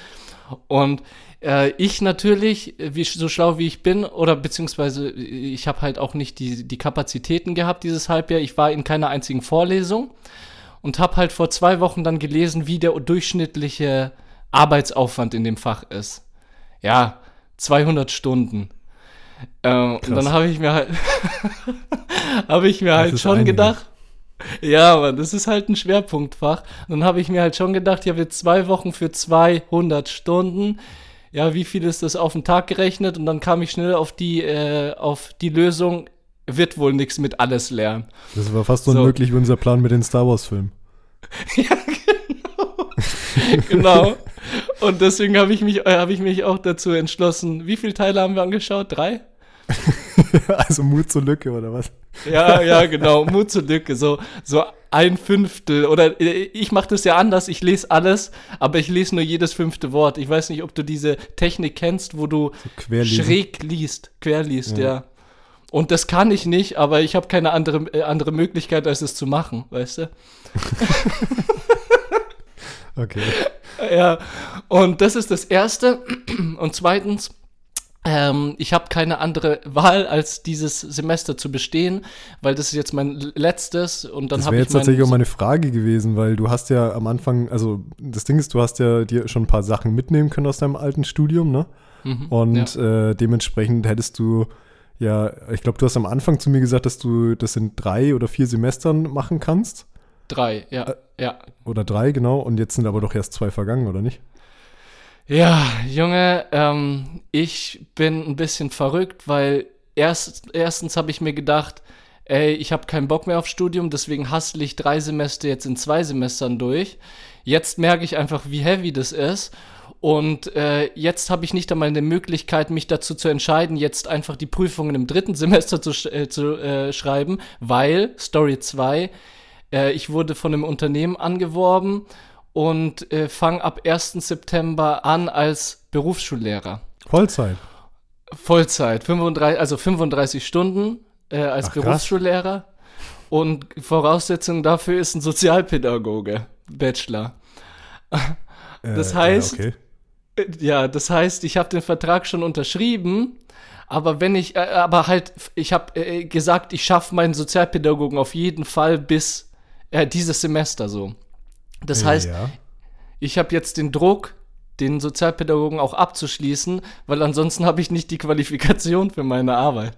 Und äh, ich natürlich, wie, so schlau wie ich bin, oder beziehungsweise ich habe halt auch nicht die, die Kapazitäten gehabt dieses Halbjahr. Ich war in keiner einzigen Vorlesung und habe halt vor zwei Wochen dann gelesen, wie der durchschnittliche Arbeitsaufwand in dem Fach ist. Ja, 200 Stunden. Ähm, und dann habe ich mir halt, habe ich mir das halt schon einige. gedacht, ja, aber das ist halt ein Schwerpunktfach. Und dann habe ich mir halt schon gedacht, ja, wir zwei Wochen für 200 Stunden. Ja, wie viel ist das auf den Tag gerechnet? Und dann kam ich schnell auf die, äh, auf die Lösung, wird wohl nichts mit alles lernen. Das war fast so unmöglich wie unser Plan mit den Star Wars-Filmen. ja, genau. genau. Und deswegen habe ich, mich, äh, hab ich mich auch dazu entschlossen. Wie viele Teile haben wir angeschaut? Drei? also Mut zur Lücke, oder was? Ja, ja, genau, Mut zur Lücke. So, so ein Fünftel. Oder äh, ich mache das ja anders, ich lese alles, aber ich lese nur jedes fünfte Wort. Ich weiß nicht, ob du diese Technik kennst, wo du so schräg liest, quer liest, ja. ja. Und das kann ich nicht, aber ich habe keine andere, äh, andere Möglichkeit, als es zu machen, weißt du? okay. Ja, und das ist das Erste. Und zweitens, ähm, ich habe keine andere Wahl, als dieses Semester zu bestehen, weil das ist jetzt mein letztes und dann habe ich. Das wäre jetzt tatsächlich auch meine Frage gewesen, weil du hast ja am Anfang, also das Ding ist, du hast ja dir schon ein paar Sachen mitnehmen können aus deinem alten Studium, ne? Mhm, und ja. äh, dementsprechend hättest du ja, ich glaube, du hast am Anfang zu mir gesagt, dass du das in drei oder vier Semestern machen kannst. Drei, ja, äh, ja. Oder drei, genau. Und jetzt sind aber doch erst zwei vergangen, oder nicht? Ja, Junge, ähm, ich bin ein bisschen verrückt, weil erst, erstens habe ich mir gedacht, ey, ich habe keinen Bock mehr auf Studium, deswegen hassle ich drei Semester jetzt in zwei Semestern durch. Jetzt merke ich einfach, wie heavy das ist. Und äh, jetzt habe ich nicht einmal eine Möglichkeit, mich dazu zu entscheiden, jetzt einfach die Prüfungen im dritten Semester zu, äh, zu äh, schreiben, weil Story 2, äh, ich wurde von einem Unternehmen angeworben und äh, fange ab 1. September an als Berufsschullehrer. Vollzeit. Vollzeit, 35, also 35 Stunden äh, als Ach, Berufsschullehrer. Und Voraussetzung dafür ist ein Sozialpädagoge, Bachelor. Das äh, heißt, okay. Äh, ja, das heißt, ich habe den Vertrag schon unterschrieben, aber wenn ich, äh, aber halt, ich habe äh, gesagt, ich schaffe meinen Sozialpädagogen auf jeden Fall bis äh, dieses Semester so. Das heißt, ja. ich habe jetzt den Druck, den Sozialpädagogen auch abzuschließen, weil ansonsten habe ich nicht die Qualifikation für meine Arbeit.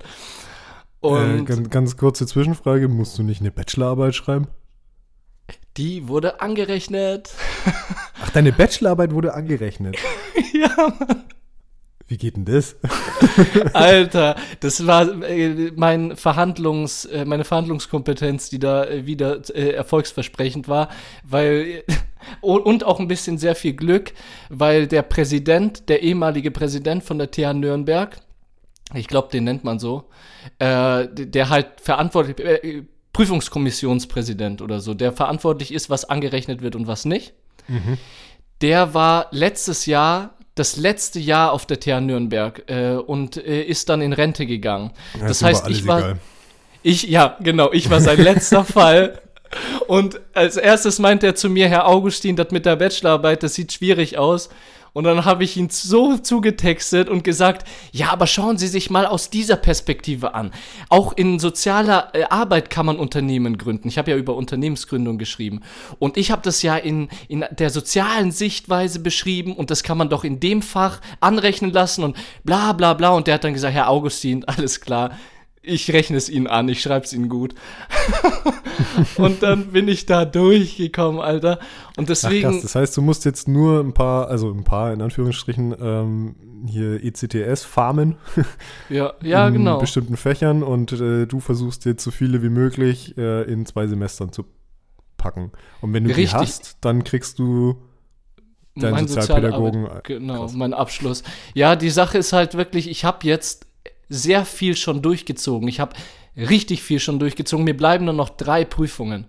Äh, Und äh, ganz, ganz kurze Zwischenfrage, musst du nicht eine Bachelorarbeit schreiben? Die wurde angerechnet. Ach, deine Bachelorarbeit wurde angerechnet. ja, Mann. Wie geht denn das? Alter, das war äh, mein Verhandlungs, äh, meine Verhandlungskompetenz, die da äh, wieder äh, erfolgsversprechend war, weil und auch ein bisschen sehr viel Glück, weil der Präsident, der ehemalige Präsident von der TH Nürnberg, ich glaube, den nennt man so, äh, der halt verantwortlich, äh, Prüfungskommissionspräsident oder so, der verantwortlich ist, was angerechnet wird und was nicht. Mhm. Der war letztes Jahr das letzte Jahr auf der TH Nürnberg äh, und äh, ist dann in Rente gegangen. Ja, das heißt, ich war. Egal. Ich, ja, genau, ich war sein letzter Fall. Und als erstes meint er zu mir, Herr Augustin, das mit der Bachelorarbeit, das sieht schwierig aus. Und dann habe ich ihn so zugetextet und gesagt, ja, aber schauen Sie sich mal aus dieser Perspektive an. Auch in sozialer äh, Arbeit kann man Unternehmen gründen. Ich habe ja über Unternehmensgründung geschrieben. Und ich habe das ja in, in der sozialen Sichtweise beschrieben und das kann man doch in dem Fach anrechnen lassen und bla bla bla. Und der hat dann gesagt, Herr Augustin, alles klar ich rechne es ihnen an, ich schreibe es ihnen gut. und dann bin ich da durchgekommen, Alter. Und deswegen. Ach, krass, das heißt, du musst jetzt nur ein paar, also ein paar in Anführungsstrichen, ähm, hier ECTS farmen. ja, ja, in genau. bestimmten Fächern und äh, du versuchst jetzt so viele wie möglich äh, in zwei Semestern zu packen. Und wenn du Richtig. die hast, dann kriegst du deinen Sozialpädagogen. Sozialarbeit, genau, Krass. mein Abschluss. Ja, die Sache ist halt wirklich, ich habe jetzt sehr viel schon durchgezogen. Ich habe richtig viel schon durchgezogen. Mir bleiben nur noch drei Prüfungen.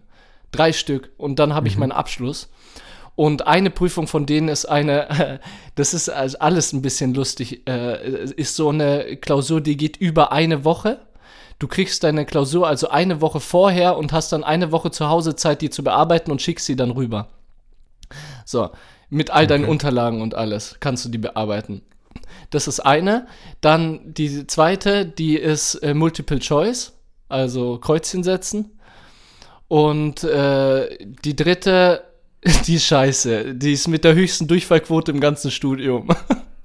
Drei Stück. Und dann habe mhm. ich meinen Abschluss. Und eine Prüfung von denen ist eine, das ist alles ein bisschen lustig, äh, ist so eine Klausur, die geht über eine Woche. Du kriegst deine Klausur also eine Woche vorher und hast dann eine Woche zu Hause Zeit, die zu bearbeiten und schickst sie dann rüber. So, mit all deinen okay. Unterlagen und alles kannst du die bearbeiten. Das ist eine. Dann die zweite, die ist äh, Multiple Choice, also Kreuzchen setzen. Und äh, die dritte, die ist scheiße. Die ist mit der höchsten Durchfallquote im ganzen Studium.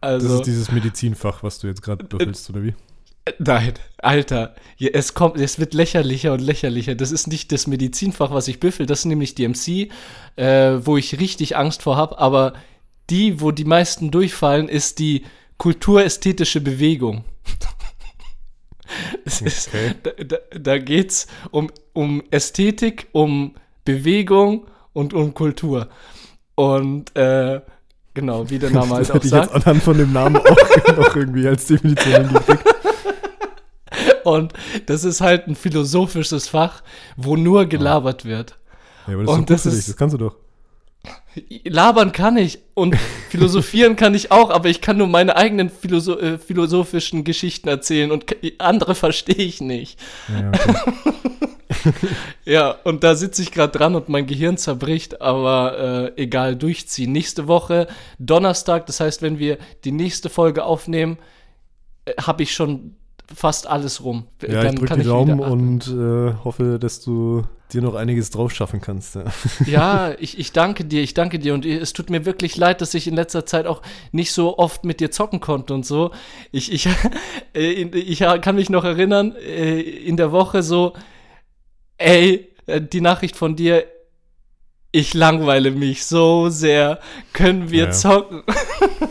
also, das ist dieses Medizinfach, was du jetzt gerade büffelst, oder wie? Nein, Alter, es kommt, es wird lächerlicher und lächerlicher. Das ist nicht das Medizinfach, was ich büffel, das ist nämlich DMC, äh, wo ich richtig Angst vor habe. Aber die, wo die meisten durchfallen, ist die kulturästhetische Bewegung. es okay. ist, da, da, geht's um, um Ästhetik, um Bewegung und um Kultur. Und äh, genau, wie der Name halt auch sagt. Ich jetzt anhand von dem Namen auch noch irgendwie als Definition gekriegt. Und das ist halt ein philosophisches Fach, wo nur gelabert wird. Ja, aber das und ist das, ist, das kannst du doch. Labern kann ich und philosophieren kann ich auch, aber ich kann nur meine eigenen Philosoph äh, philosophischen Geschichten erzählen und andere verstehe ich nicht. Ja, okay. ja und da sitze ich gerade dran und mein Gehirn zerbricht, aber äh, egal, durchziehen. Nächste Woche, Donnerstag, das heißt, wenn wir die nächste Folge aufnehmen, äh, habe ich schon fast alles rum. Ja, Dann ich drücke die Daumen und äh, hoffe, dass du dir noch einiges drauf schaffen kannst. Ja, ja ich, ich danke dir, ich danke dir und es tut mir wirklich leid, dass ich in letzter Zeit auch nicht so oft mit dir zocken konnte und so. Ich, ich, äh, ich kann mich noch erinnern, äh, in der Woche so, ey, äh, die Nachricht von dir, ich langweile mich so sehr, können wir ja. zocken?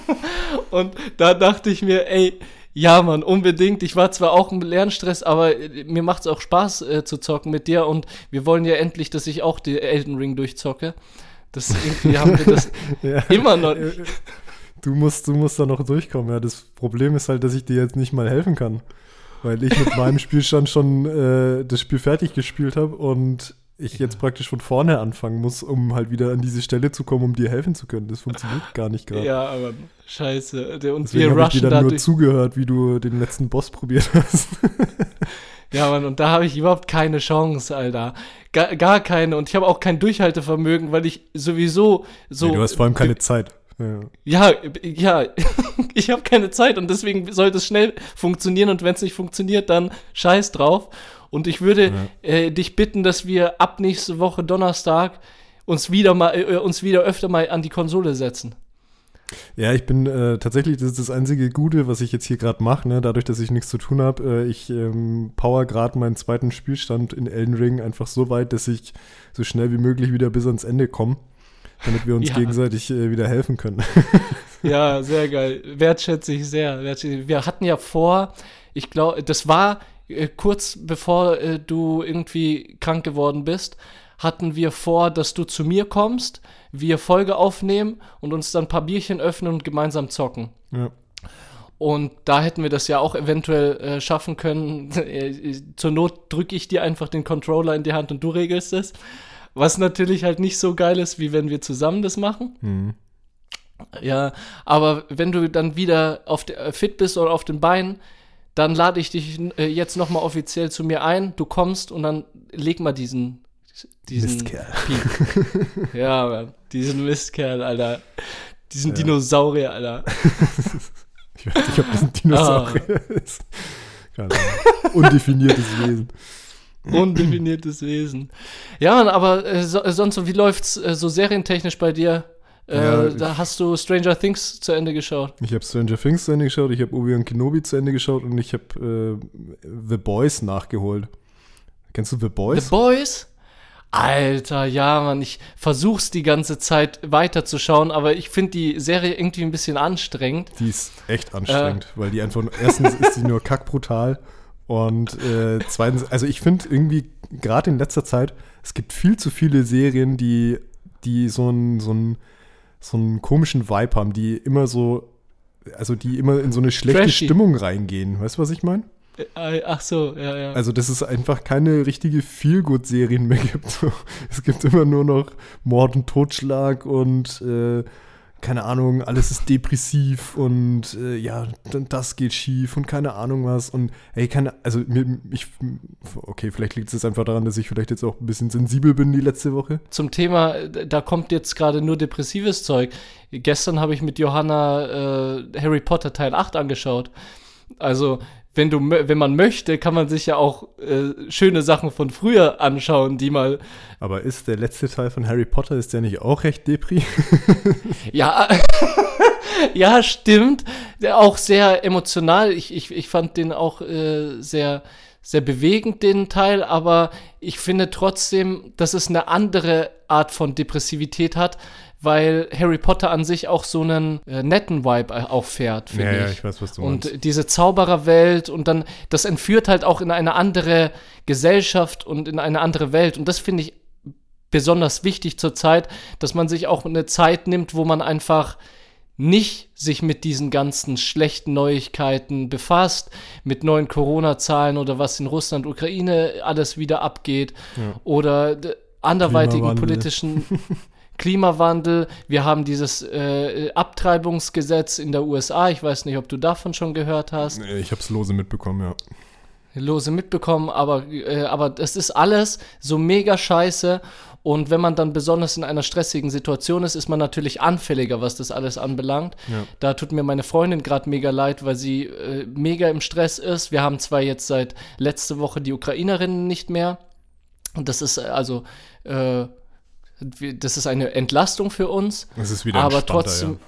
und da dachte ich mir, ey, ja, Mann, unbedingt. Ich war zwar auch im Lernstress, aber äh, mir macht es auch Spaß äh, zu zocken mit dir und wir wollen ja endlich, dass ich auch die Elden Ring durchzocke. Das irgendwie haben wir das ja. immer noch nicht. Du musst, du musst da noch durchkommen, ja. Das Problem ist halt, dass ich dir jetzt nicht mal helfen kann. Weil ich mit meinem Spielstand schon äh, das Spiel fertig gespielt habe und ich jetzt praktisch von vorne anfangen muss, um halt wieder an diese Stelle zu kommen, um dir helfen zu können. Das funktioniert gar nicht gerade. Ja, aber scheiße. Der, und Deswegen wir rushen ich dir dann nur zugehört, wie du den letzten Boss probiert hast. ja, Mann, und da habe ich überhaupt keine Chance, Alter. Gar, gar keine. Und ich habe auch kein Durchhaltevermögen, weil ich sowieso so. Nee, du hast vor allem keine Zeit. Ja, ja, ja. ich habe keine Zeit und deswegen sollte es schnell funktionieren und wenn es nicht funktioniert, dann scheiß drauf. Und ich würde ja. äh, dich bitten, dass wir ab nächste Woche Donnerstag uns wieder mal, äh, uns wieder öfter mal an die Konsole setzen. Ja, ich bin äh, tatsächlich, das ist das einzige Gute, was ich jetzt hier gerade mache, ne? dadurch, dass ich nichts zu tun habe. Äh, ich ähm, power gerade meinen zweiten Spielstand in Elden Ring einfach so weit, dass ich so schnell wie möglich wieder bis ans Ende komme, damit wir uns ja. gegenseitig äh, wieder helfen können. ja, sehr geil. Wertschätze ich sehr. Wir hatten ja vor, ich glaube, das war äh, kurz bevor äh, du irgendwie krank geworden bist, hatten wir vor, dass du zu mir kommst, wir Folge aufnehmen und uns dann ein paar Bierchen öffnen und gemeinsam zocken. Ja. Und da hätten wir das ja auch eventuell äh, schaffen können. Äh, zur Not drücke ich dir einfach den Controller in die Hand und du regelst es. Was natürlich halt nicht so geil ist, wie wenn wir zusammen das machen. Mhm. Ja, aber wenn du dann wieder auf der, fit bist oder auf den Beinen, dann lade ich dich äh, jetzt nochmal offiziell zu mir ein. Du kommst und dann leg mal diesen, diesen Mistkerl. ja, Mann, diesen Mistkerl, Alter. Diesen ja. Dinosaurier, Alter. ich weiß nicht, ob das ein Dinosaurier ah. ist. Keine Ahnung. Undefiniertes Wesen. Undefiniertes Wesen. Ja, Mann, aber äh, so, äh, sonst, wie läuft's äh, so serientechnisch bei dir? Äh, ja, da hast du Stranger Things zu Ende geschaut. Ich habe Stranger Things zu Ende geschaut, ich habe Obi-Wan Kenobi zu Ende geschaut und ich habe äh, The Boys nachgeholt. Kennst du The Boys? The Boys? Alter, ja, Mann, ich versuch's die ganze Zeit weiterzuschauen, aber ich finde die Serie irgendwie ein bisschen anstrengend. Die ist echt anstrengend, äh. weil die einfach, erstens ist sie nur kackbrutal und äh, zweitens, also ich finde irgendwie, gerade in letzter Zeit, es gibt viel zu viele Serien, die, die so einen so so einen komischen Vibe haben, die immer so, also die immer in so eine schlechte Trashy. Stimmung reingehen. Weißt du, was ich meine? Äh, ach so, ja, ja. Also, dass es einfach keine richtige Feelgood-Serien mehr gibt. Es gibt immer nur noch Mord und Totschlag und äh, keine Ahnung, alles ist depressiv und äh, ja, das geht schief und keine Ahnung was. Und ey, keine, also mir, ich, okay, vielleicht liegt es einfach daran, dass ich vielleicht jetzt auch ein bisschen sensibel bin die letzte Woche. Zum Thema, da kommt jetzt gerade nur depressives Zeug. Gestern habe ich mit Johanna äh, Harry Potter Teil 8 angeschaut. Also wenn du, wenn man möchte, kann man sich ja auch äh, schöne Sachen von früher anschauen, die mal. Aber ist der letzte Teil von Harry Potter, ist der nicht auch recht depri? ja, ja, stimmt. Auch sehr emotional. Ich, ich, ich fand den auch äh, sehr, sehr bewegend, den Teil, aber ich finde trotzdem, dass es eine andere Art von Depressivität hat, weil Harry Potter an sich auch so einen äh, netten Vibe äh, auffährt, finde ja, ich. Ja, ich weiß, was du und meinst. diese Zaubererwelt und dann, das entführt halt auch in eine andere Gesellschaft und in eine andere Welt. Und das finde ich besonders wichtig zur Zeit, dass man sich auch eine Zeit nimmt, wo man einfach nicht sich mit diesen ganzen schlechten Neuigkeiten befasst, mit neuen Corona-Zahlen oder was in Russland, Ukraine alles wieder abgeht ja. oder anderweitigen politischen Klimawandel, wir haben dieses äh, Abtreibungsgesetz in der USA. Ich weiß nicht, ob du davon schon gehört hast. Nee, ich habe es lose mitbekommen, ja. Lose mitbekommen, aber, äh, aber es ist alles so mega scheiße. Und wenn man dann besonders in einer stressigen Situation ist, ist man natürlich anfälliger, was das alles anbelangt. Ja. Da tut mir meine Freundin gerade mega leid, weil sie äh, mega im Stress ist. Wir haben zwar jetzt seit letzte Woche die Ukrainerinnen nicht mehr. Und das ist äh, also äh, das ist eine Entlastung für uns. Das ist wieder aber trotzdem.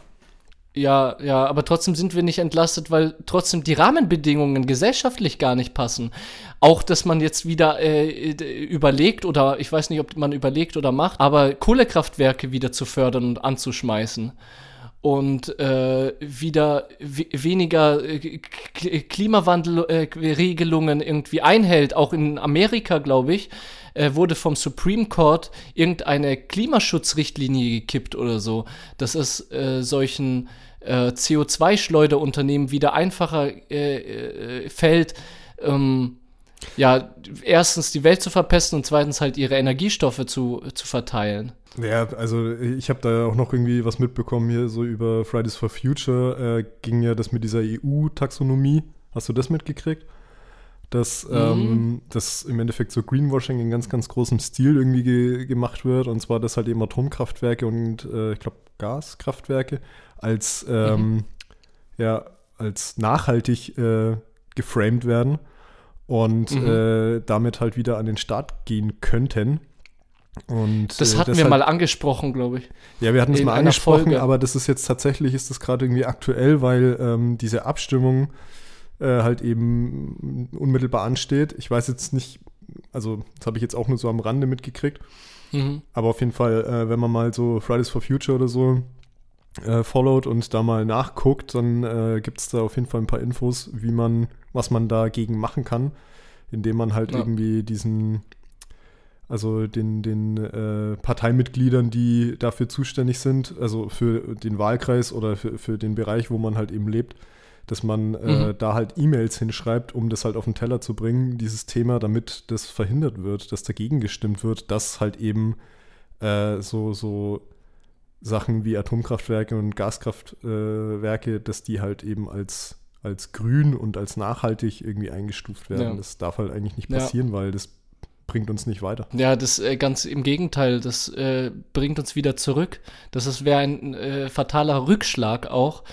Ja. ja, ja, aber trotzdem sind wir nicht entlastet, weil trotzdem die Rahmenbedingungen gesellschaftlich gar nicht passen. Auch, dass man jetzt wieder äh, überlegt oder ich weiß nicht, ob man überlegt oder macht, aber Kohlekraftwerke wieder zu fördern und anzuschmeißen und äh, wieder weniger äh, Klimawandelregelungen irgendwie einhält, auch in Amerika, glaube ich, äh, wurde vom Supreme Court irgendeine Klimaschutzrichtlinie gekippt oder so, dass es äh, solchen äh, CO2-Schleuderunternehmen wieder einfacher äh, äh, fällt, ähm, ja, erstens die Welt zu verpesten und zweitens halt ihre Energiestoffe zu, zu verteilen. Ja, also ich habe da auch noch irgendwie was mitbekommen hier, so über Fridays for Future äh, ging ja das mit dieser EU-Taxonomie. Hast du das mitgekriegt? Dass, mhm. ähm, dass im Endeffekt so Greenwashing in ganz, ganz großem Stil irgendwie ge gemacht wird. Und zwar, dass halt eben Atomkraftwerke und äh, ich glaube Gaskraftwerke als, ähm, mhm. ja, als nachhaltig äh, geframed werden und mhm. äh, damit halt wieder an den Start gehen könnten. Und, das äh, hatten wir halt, mal angesprochen, glaube ich. Ja, wir hatten es mal angesprochen, aber das ist jetzt tatsächlich, ist das gerade irgendwie aktuell, weil ähm, diese Abstimmung äh, halt eben unmittelbar ansteht. Ich weiß jetzt nicht, also das habe ich jetzt auch nur so am Rande mitgekriegt. Mhm. Aber auf jeden Fall, äh, wenn man mal so Fridays for Future oder so äh, followt und da mal nachguckt, dann äh, gibt es da auf jeden Fall ein paar Infos, wie man, was man dagegen machen kann, indem man halt ja. irgendwie diesen, also den, den äh, Parteimitgliedern, die dafür zuständig sind, also für den Wahlkreis oder für, für den Bereich, wo man halt eben lebt, dass man äh, mhm. da halt E-Mails hinschreibt, um das halt auf den Teller zu bringen, dieses Thema, damit das verhindert wird, dass dagegen gestimmt wird, dass halt eben äh, so, so Sachen wie Atomkraftwerke und Gaskraftwerke, äh, dass die halt eben als, als grün und als nachhaltig irgendwie eingestuft werden. Ja. Das darf halt eigentlich nicht passieren, ja. weil das bringt uns nicht weiter. Ja, das äh, ganz im Gegenteil, das äh, bringt uns wieder zurück. Das wäre ein äh, fataler Rückschlag auch.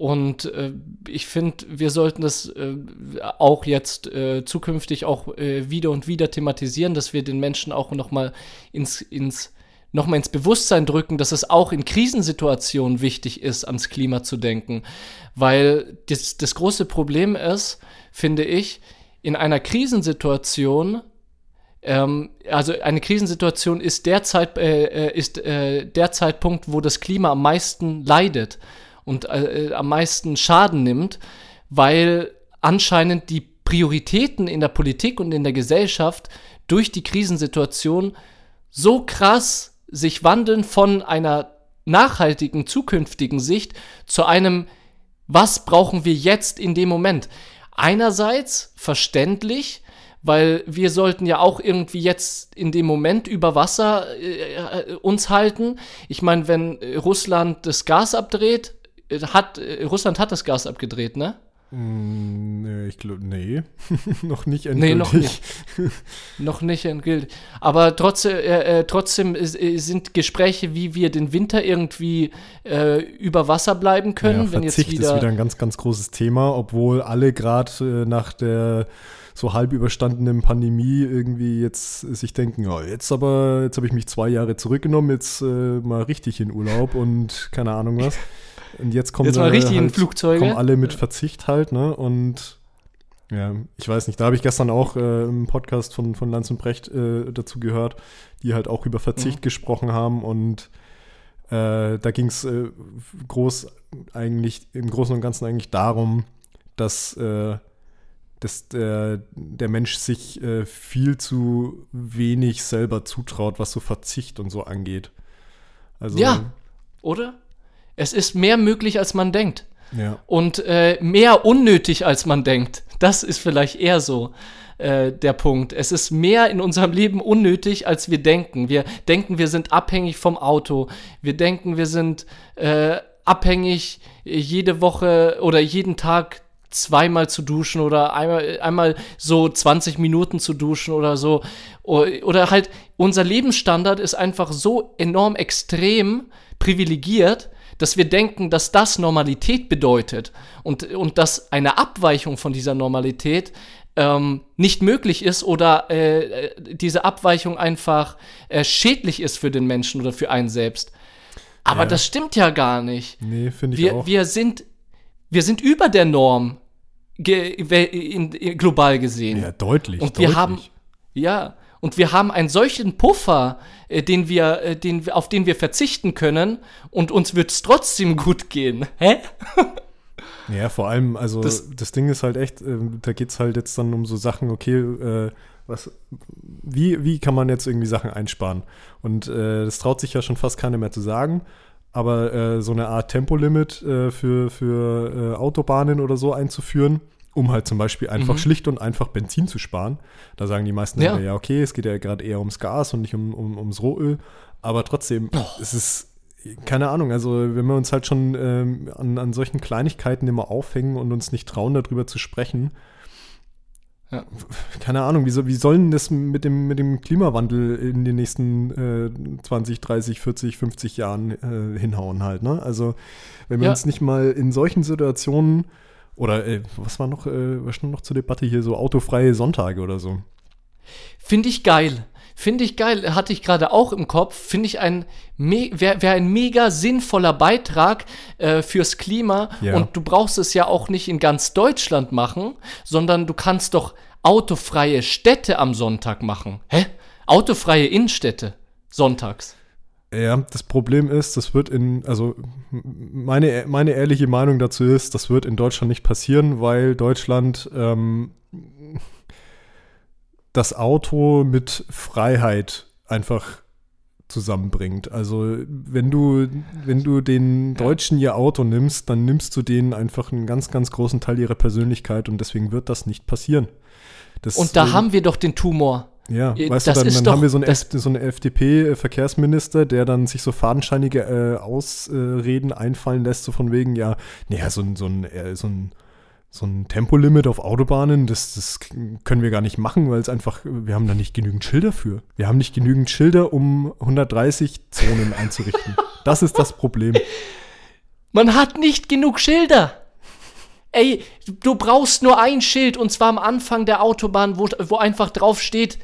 Und äh, ich finde, wir sollten das äh, auch jetzt äh, zukünftig auch äh, wieder und wieder thematisieren, dass wir den Menschen auch nochmal ins, ins nochmal ins Bewusstsein drücken, dass es auch in Krisensituationen wichtig ist, ans Klima zu denken. Weil das, das große Problem ist, finde ich, in einer Krisensituation, ähm, also eine Krisensituation ist der, Zeit, äh, äh, ist, äh, der Zeitpunkt, wo das Klima am meisten leidet und äh, äh, am meisten Schaden nimmt, weil anscheinend die Prioritäten in der Politik und in der Gesellschaft durch die Krisensituation so krass sich wandeln von einer nachhaltigen, zukünftigen Sicht zu einem, was brauchen wir jetzt in dem Moment? Einerseits verständlich, weil wir sollten ja auch irgendwie jetzt in dem Moment über Wasser äh, uns halten. Ich meine, wenn Russland das Gas abdreht, äh, hat äh, Russland hat das Gas abgedreht, ne? Mm, nee, ich glaube, nee. noch nicht endgültig. Nee, noch nicht. noch nicht endgültig. Aber trotzdem, äh, äh trotzdem äh, sind Gespräche, wie wir den Winter irgendwie äh, über Wasser bleiben können. Ja, wenn Verzicht jetzt wieder ist wieder ein ganz, ganz großes Thema, obwohl alle gerade äh, nach der so halb überstandenen Pandemie irgendwie jetzt sich denken, ja, jetzt aber, jetzt habe ich mich zwei Jahre zurückgenommen, jetzt äh, mal richtig in Urlaub und keine Ahnung was. Und jetzt kommen, jetzt mal richtig halt, Flugzeuge. kommen alle mit Verzicht halt, ne? Und ja, ich weiß nicht, da habe ich gestern auch äh, im Podcast von, von Lanz und Brecht äh, dazu gehört, die halt auch über Verzicht mhm. gesprochen haben und äh, da ging es äh, groß eigentlich, im Großen und Ganzen eigentlich darum, dass, äh, dass der, der Mensch sich äh, viel zu wenig selber zutraut, was so Verzicht und so angeht. Also, ja, oder? Es ist mehr möglich, als man denkt. Ja. Und äh, mehr unnötig, als man denkt. Das ist vielleicht eher so äh, der Punkt. Es ist mehr in unserem Leben unnötig, als wir denken. Wir denken, wir sind abhängig vom Auto. Wir denken, wir sind äh, abhängig, jede Woche oder jeden Tag zweimal zu duschen oder einmal, einmal so 20 Minuten zu duschen oder so. Oder halt, unser Lebensstandard ist einfach so enorm extrem privilegiert, dass wir denken, dass das Normalität bedeutet und, und dass eine Abweichung von dieser Normalität ähm, nicht möglich ist oder äh, diese Abweichung einfach äh, schädlich ist für den Menschen oder für einen selbst. Aber ja. das stimmt ja gar nicht. Nee, finde ich wir, auch. Wir sind, wir sind über der Norm ge in, in, global gesehen. Ja, deutlich. Und deutlich. wir haben, ja, und wir haben einen solchen Puffer, äh, den wir, äh, den, auf den wir verzichten können und uns wird es trotzdem gut gehen. Hä? ja, vor allem, also das, das Ding ist halt echt, äh, da geht es halt jetzt dann um so Sachen, okay, äh, was, wie, wie kann man jetzt irgendwie Sachen einsparen? Und äh, das traut sich ja schon fast keiner mehr zu sagen. Aber äh, so eine Art Tempolimit für, für Autobahnen oder so einzuführen, um halt zum Beispiel einfach mhm. schlicht und einfach Benzin zu sparen. Da sagen die meisten ja, ja okay, es geht ja gerade eher ums Gas und nicht um, um, ums Rohöl. Aber trotzdem, oh. es ist, keine Ahnung, also wenn wir uns halt schon ähm, an, an solchen Kleinigkeiten immer aufhängen und uns nicht trauen, darüber zu sprechen, ja. Keine Ahnung, wie, so, wie soll denn das mit dem, mit dem Klimawandel in den nächsten äh, 20, 30, 40, 50 Jahren äh, hinhauen halt, ne? Also, wenn wir ja. uns nicht mal in solchen Situationen oder äh, was war noch, äh, was stand noch zur Debatte hier, so autofreie Sonntage oder so. Finde ich geil. Finde ich geil, hatte ich gerade auch im Kopf. Finde ich ein, wäre wär ein mega sinnvoller Beitrag äh, fürs Klima. Ja. Und du brauchst es ja auch nicht in ganz Deutschland machen, sondern du kannst doch autofreie Städte am Sonntag machen. Hä? Autofreie Innenstädte sonntags. Ja, das Problem ist, das wird in, also meine, meine ehrliche Meinung dazu ist, das wird in Deutschland nicht passieren, weil Deutschland ähm, das Auto mit Freiheit einfach zusammenbringt. Also wenn du, wenn du den Deutschen ihr Auto nimmst, dann nimmst du denen einfach einen ganz, ganz großen Teil ihrer Persönlichkeit und deswegen wird das nicht passieren. Das, und da äh, haben wir doch den Tumor. Ja, äh, weißt das du, dann, dann doch, haben wir so einen, so einen FDP-Verkehrsminister, der dann sich so fadenscheinige äh, Ausreden einfallen lässt, so von wegen, ja, naja, so, so, ein, äh, so ein so ein Tempolimit auf Autobahnen, das, das können wir gar nicht machen, weil es einfach, wir haben da nicht genügend Schilder für. Wir haben nicht genügend Schilder, um 130 Zonen einzurichten. Das ist das Problem. Man hat nicht genug Schilder. Ey, du brauchst nur ein Schild und zwar am Anfang der Autobahn, wo, wo einfach drauf steht,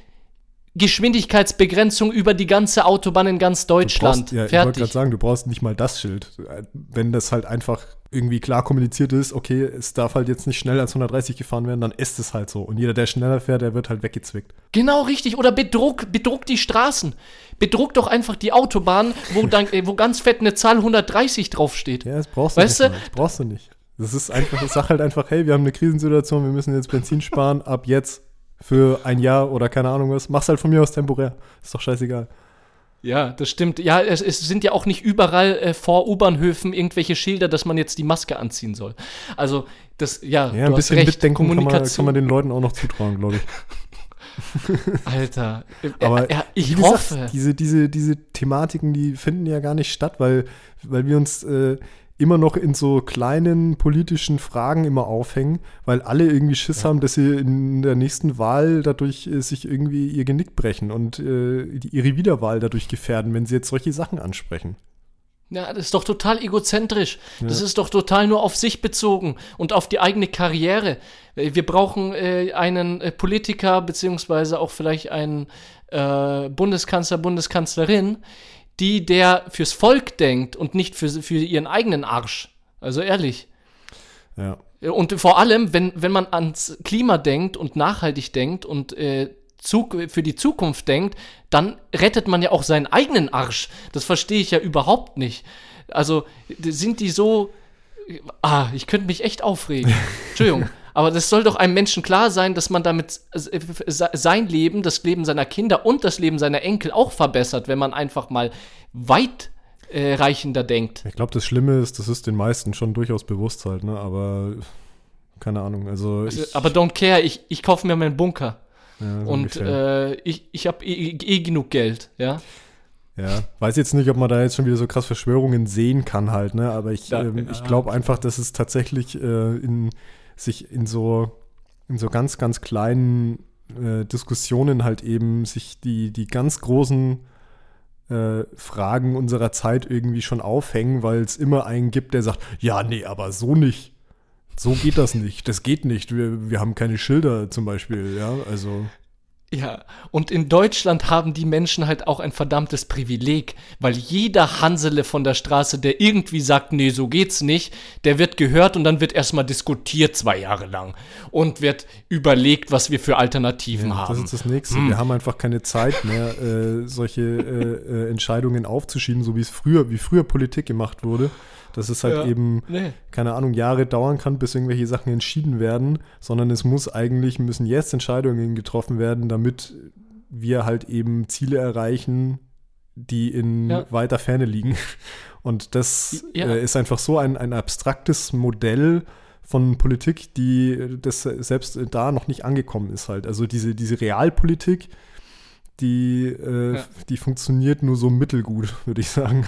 Geschwindigkeitsbegrenzung über die ganze Autobahn in ganz Deutschland. Brauchst, ja. Ich wollte gerade sagen, du brauchst nicht mal das Schild. Wenn das halt einfach irgendwie klar kommuniziert ist, okay, es darf halt jetzt nicht schneller als 130 gefahren werden, dann ist es halt so. Und jeder, der schneller fährt, der wird halt weggezwickt. Genau, richtig. Oder bedruck, bedruck die Straßen. Bedruck doch einfach die Autobahn, wo, dann, äh, wo ganz fett eine Zahl 130 draufsteht. Ja, das brauchst du Weißt nicht. du? Das brauchst du nicht. Das ist einfach, ich sag halt einfach, hey, wir haben eine Krisensituation, wir müssen jetzt Benzin sparen, ab jetzt für ein Jahr oder keine Ahnung was. Mach's halt von mir aus temporär. Ist doch scheißegal. Ja, das stimmt. Ja, es, es sind ja auch nicht überall äh, vor U-Bahnhöfen irgendwelche Schilder, dass man jetzt die Maske anziehen soll. Also, das, ja, Ja, ein bisschen recht. Mitdenken kann man, kann man den Leuten auch noch zutrauen, glaube ich. Alter, äh, Aber äh, ich gesagt, hoffe. diese, diese, diese Thematiken, die finden ja gar nicht statt, weil, weil wir uns äh, immer noch in so kleinen politischen Fragen immer aufhängen, weil alle irgendwie Schiss haben, dass sie in der nächsten Wahl dadurch äh, sich irgendwie ihr Genick brechen und äh, die, ihre Wiederwahl dadurch gefährden, wenn sie jetzt solche Sachen ansprechen. Ja, das ist doch total egozentrisch. Das ist doch total nur auf sich bezogen und auf die eigene Karriere. Äh, Wir brauchen äh, einen äh, Politiker, beziehungsweise auch vielleicht einen äh, Bundeskanzler, Bundeskanzlerin, die der fürs Volk denkt und nicht für, für ihren eigenen Arsch. Also ehrlich. Ja. Und vor allem, wenn, wenn man ans Klima denkt und nachhaltig denkt und äh, für die Zukunft denkt, dann rettet man ja auch seinen eigenen Arsch. Das verstehe ich ja überhaupt nicht. Also sind die so. Ah, ich könnte mich echt aufregen. Entschuldigung. Aber das soll doch einem Menschen klar sein, dass man damit äh, se- sein Leben, das Leben seiner Kinder und das Leben seiner Enkel auch verbessert, wenn man einfach mal weit äh, reichender denkt. Ich glaube, das Schlimme ist, das ist den meisten schon durchaus bewusst halt, ne? Aber keine Ahnung, also ich, Aber don't care, ich, ich kaufe mir meinen Bunker. ja, so Und äh, ich, ich habe eh, eh genug Geld, ja. Ja, weiß jetzt nicht, ob man da jetzt schon wieder so krass Verschwörungen sehen kann halt, ne? Aber ich, Ja, ähm, ja. ich glaube einfach, dass es tatsächlich äh, in sich in so in so ganz, ganz kleinen äh, Diskussionen halt eben sich die, die ganz großen äh, Fragen unserer Zeit irgendwie schon aufhängen, weil es immer einen gibt, der sagt, ja, nee, aber so nicht. So geht das nicht. Das geht nicht. Wir, wir haben keine Schilder zum Beispiel, ja. Also. Ja, und in Deutschland haben die Menschen halt auch ein verdammtes Privileg, weil jeder Hansele von der Straße, der irgendwie sagt, nee, so geht's nicht, der wird gehört und dann wird erstmal diskutiert zwei Jahre lang und wird überlegt, was wir für Alternativen Ja, haben. Das ist das Nächste. Wir haben einfach keine Zeit mehr, äh, solche äh, äh, Entscheidungen aufzuschieben, so wie es früher, wie früher Politik gemacht wurde. Dass es halt Ja. eben, Nee. keine Ahnung, Jahre dauern kann, bis irgendwelche Sachen entschieden werden, sondern es muss eigentlich, müssen jetzt Entscheidungen getroffen werden, damit wir halt eben Ziele erreichen, die in Ja. weiter Ferne liegen. Und das Ja. äh, ist einfach so ein, ein abstraktes Modell von Politik, die das selbst da noch nicht angekommen ist halt. Also diese, diese Realpolitik, die, äh, Ja. die funktioniert nur so mittelgut, würde ich sagen.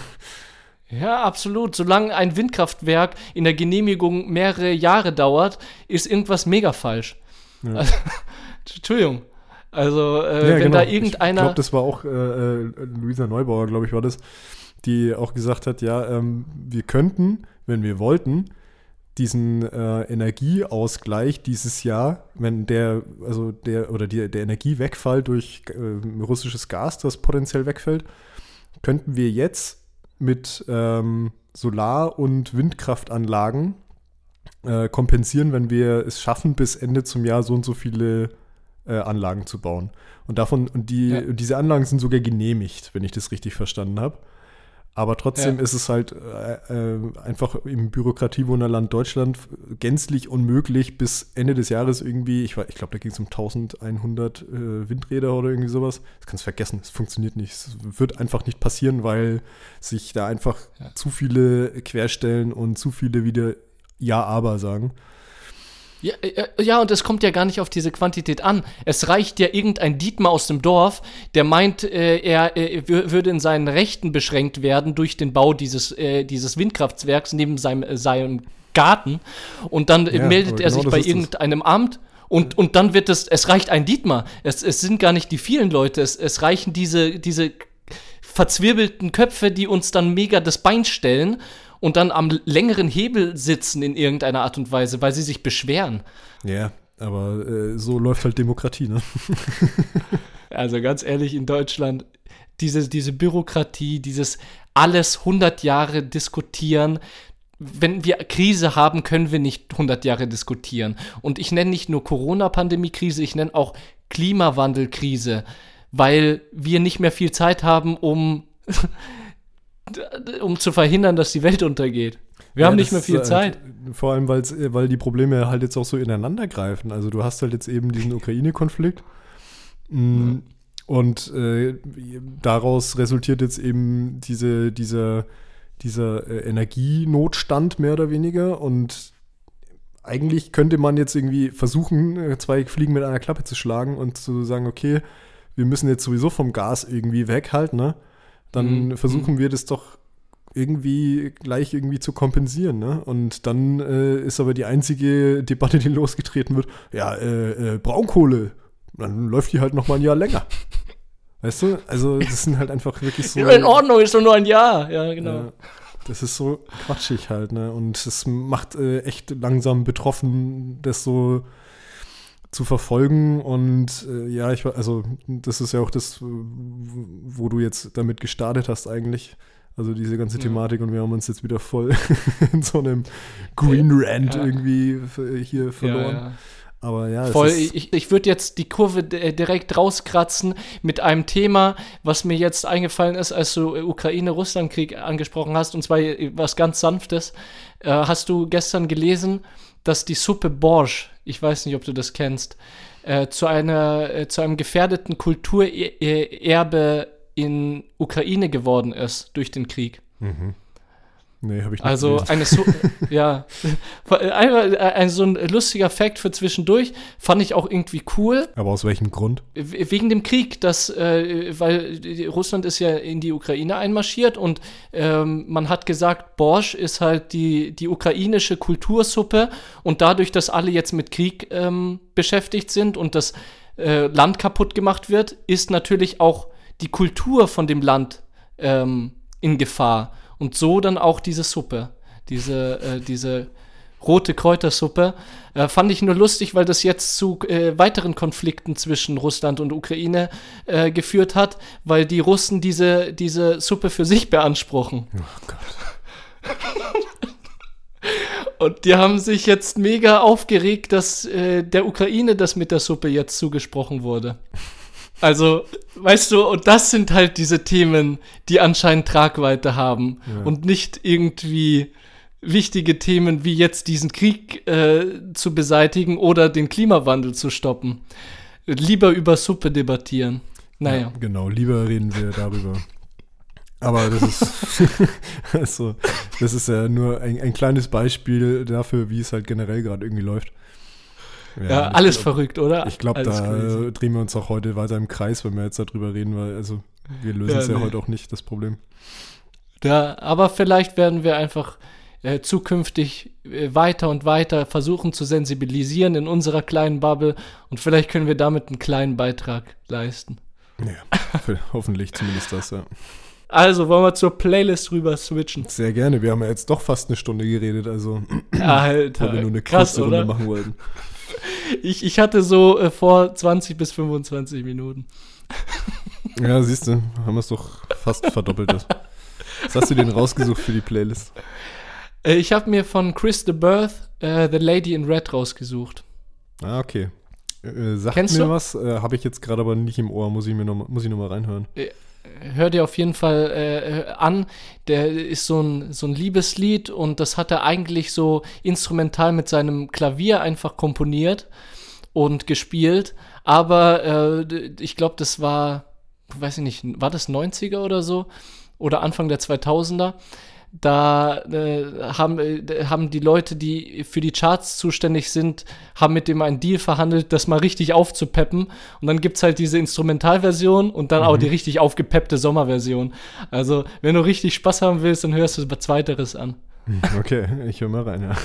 Ja, absolut. Solange ein Windkraftwerk in der Genehmigung mehrere Jahre dauert, ist irgendwas mega falsch. Also, Entschuldigung. Also, äh, Ja, wenn genau. da Ich irgendeiner. glaube, das war auch äh, äh, Luisa Neubauer, glaube ich, war das, die auch gesagt hat, ja, ähm, wir könnten, wenn wir wollten, diesen äh, Energieausgleich dieses Jahr, wenn der, also der, oder die, der Energiewegfall durch äh, russisches Gas, das potenziell wegfällt, könnten wir jetzt mit ähm, Solar- und Windkraftanlagen äh, kompensieren, wenn wir es schaffen, bis Ende zum Jahr so und so viele äh, Anlagen zu bauen. Und davon, und die, Ja. diese Anlagen sind sogar genehmigt, wenn ich das richtig verstanden habe. Aber trotzdem Ja. ist es halt äh, äh, einfach im Bürokratiewunderland Deutschland gänzlich unmöglich, bis Ende des Jahres irgendwie, ich, ich glaube, da ging es um 1100 äh, Windräder oder irgendwie sowas. Das kannst du vergessen, es funktioniert nicht. Es wird einfach nicht passieren, weil sich da einfach Ja. zu viele querstellen und zu viele wieder Ja, aber sagen. Ja, äh, ja, und es kommt ja gar nicht auf diese Quantität an. Es reicht ja irgendein Dietmar aus dem Dorf, der meint, äh, er äh, wür- würde in seinen Rechten beschränkt werden durch den Bau dieses, äh, dieses Windkraftwerks neben seinem, äh, seinem Garten. Und dann äh, Ja, meldet er genau sich bei irgendeinem Amt. Und, und dann wird es, es reicht ein Dietmar. Es, es sind gar nicht die vielen Leute, es, es reichen diese, diese verzwirbelten Köpfe, die uns dann mega das Bein stellen und dann am längeren Hebel sitzen in irgendeiner Art und Weise, weil sie sich beschweren. Ja, aber äh, so läuft halt Demokratie, ne? Also ganz ehrlich, in Deutschland, diese, diese Bürokratie, dieses alles 100 Jahre diskutieren, wenn wir Krise haben, können wir nicht 100 Jahre diskutieren. Und ich nenne nicht nur Corona-Pandemie-Krise, ich nenne auch Klimawandel-Krise, weil wir nicht mehr viel Zeit haben, um, um zu verhindern, dass die Welt untergeht. Wir ja, haben nicht mehr viel Zeit. Halt, vor allem, weil die Probleme halt jetzt auch so ineinander greifen. Also du hast halt jetzt eben diesen Ukraine-Konflikt. Mhm. Und äh, daraus resultiert jetzt eben diese, dieser, dieser äh, Energienotstand mehr oder weniger. Und eigentlich könnte man jetzt irgendwie versuchen, äh, zwei Fliegen mit einer Klappe zu schlagen und zu sagen, okay, wir müssen jetzt sowieso vom Gas irgendwie weg halt, ne? Dann mhm. versuchen mhm. wir das doch irgendwie gleich irgendwie zu kompensieren. Ne? Und dann äh, ist aber die einzige Debatte, die losgetreten wird, ja, äh, äh, Braunkohle, dann läuft die halt noch mal ein Jahr länger. Weißt du? Also das sind halt einfach wirklich so. In Ordnung, ist doch nur ein Jahr. Ja, genau. Das ist so quatschig halt, ne? Und es macht äh, echt langsam betroffen, das so zu verfolgen und äh, ja, ich also das ist ja auch das, wo du jetzt damit gestartet hast eigentlich, also diese ganze Thematik ja. und wir haben uns jetzt wieder voll in so einem Green Rant ja. irgendwie hier verloren. Ja, Aber ja, voll. ich ich würde jetzt die Kurve äh, direkt rauskratzen mit einem Thema, was mir jetzt eingefallen ist, als du Ukraine-Russland-Krieg angesprochen hast, und zwar was ganz Sanftes. Äh, hast du gestern gelesen, dass die Suppe Borsch, ich weiß nicht, ob du das kennst, äh, zu, einer, äh, zu einem gefährdeten Kulturerbe in Ukraine geworden ist durch den Krieg. Mhm. Nee, habe ich nicht Also gelesen. eine so, ja, ein, ein, so ein lustiger Fakt für zwischendurch fand ich auch irgendwie cool. Aber aus welchem Grund? Wegen dem Krieg, dass, äh, weil Russland ist ja in die Ukraine einmarschiert und ähm, man hat gesagt, Borsch ist halt die, die ukrainische Kultursuppe und dadurch, dass alle jetzt mit Krieg ähm, beschäftigt sind und das äh, Land kaputt gemacht wird, ist natürlich auch die Kultur von dem Land ähm, in Gefahr. Und so dann auch diese Suppe, diese, äh, diese rote Kräutersuppe. Äh, fand ich nur lustig, weil das jetzt zu äh, weiteren Konflikten zwischen Russland und Ukraine äh, geführt hat, weil die Russen diese, diese Suppe für sich beanspruchen. Oh Gott. und die haben sich jetzt mega aufgeregt, dass äh, der Ukraine das mit der Suppe jetzt zugesprochen wurde. Also, weißt du, und das sind halt diese Themen, die anscheinend Tragweite haben ja. und nicht irgendwie wichtige Themen wie jetzt diesen Krieg äh, zu beseitigen oder den Klimawandel zu stoppen. Lieber über Suppe debattieren. Naja. Ja, genau, lieber reden wir darüber. Aber das ist, also, das ist ja nur ein, ein kleines Beispiel dafür, wie es halt generell gerade irgendwie läuft. Ja, alles glaub, verrückt, oder? Ich glaube, da crazy. drehen wir uns auch heute weiter im Kreis, wenn wir jetzt darüber reden, weil also wir lösen ja, es ja nee. heute auch nicht, das Problem. Ja, aber vielleicht werden wir einfach äh, zukünftig äh, weiter und weiter versuchen zu sensibilisieren in unserer kleinen Bubble und vielleicht können wir damit einen kleinen Beitrag leisten. Ja, hoffentlich zumindest das, ja. Also, wollen wir zur Playlist rüber switchen? Sehr gerne. Wir haben ja jetzt doch fast eine Stunde geredet, also. Alter, weil wir nur eine krass, Runde machen wollten. Ich, ich hatte so äh, vor 20 bis 25 Minuten. Ja, siehst du, haben wir es doch fast verdoppelt. Was hast du denn rausgesucht für die Playlist? Äh, ich habe mir von Chris the Birth äh, The Lady in Red rausgesucht. Ah, okay. Äh, sagt Kennst mir du? was, äh, habe ich jetzt gerade aber nicht im Ohr, muss ich mir noch, muss ich noch mal reinhören. Hör dir auf jeden Fall äh, an. Der ist so ein, so ein Liebeslied und das hat er eigentlich so instrumental mit seinem Klavier einfach komponiert und gespielt. Aber äh, ich glaube, das war, weiß ich nicht, war das 90er oder so? Oder Anfang der 2000er? Da äh, haben, äh, haben die Leute, die für die Charts zuständig sind, haben mit dem einen Deal verhandelt, das mal richtig aufzupeppen. Und dann gibt es halt diese Instrumentalversion und dann mhm. auch die richtig aufgepeppte Sommerversion. Also, wenn du richtig Spaß haben willst, dann hörst du was Zweiteres an. Hm, okay, ich höre mal rein, ja.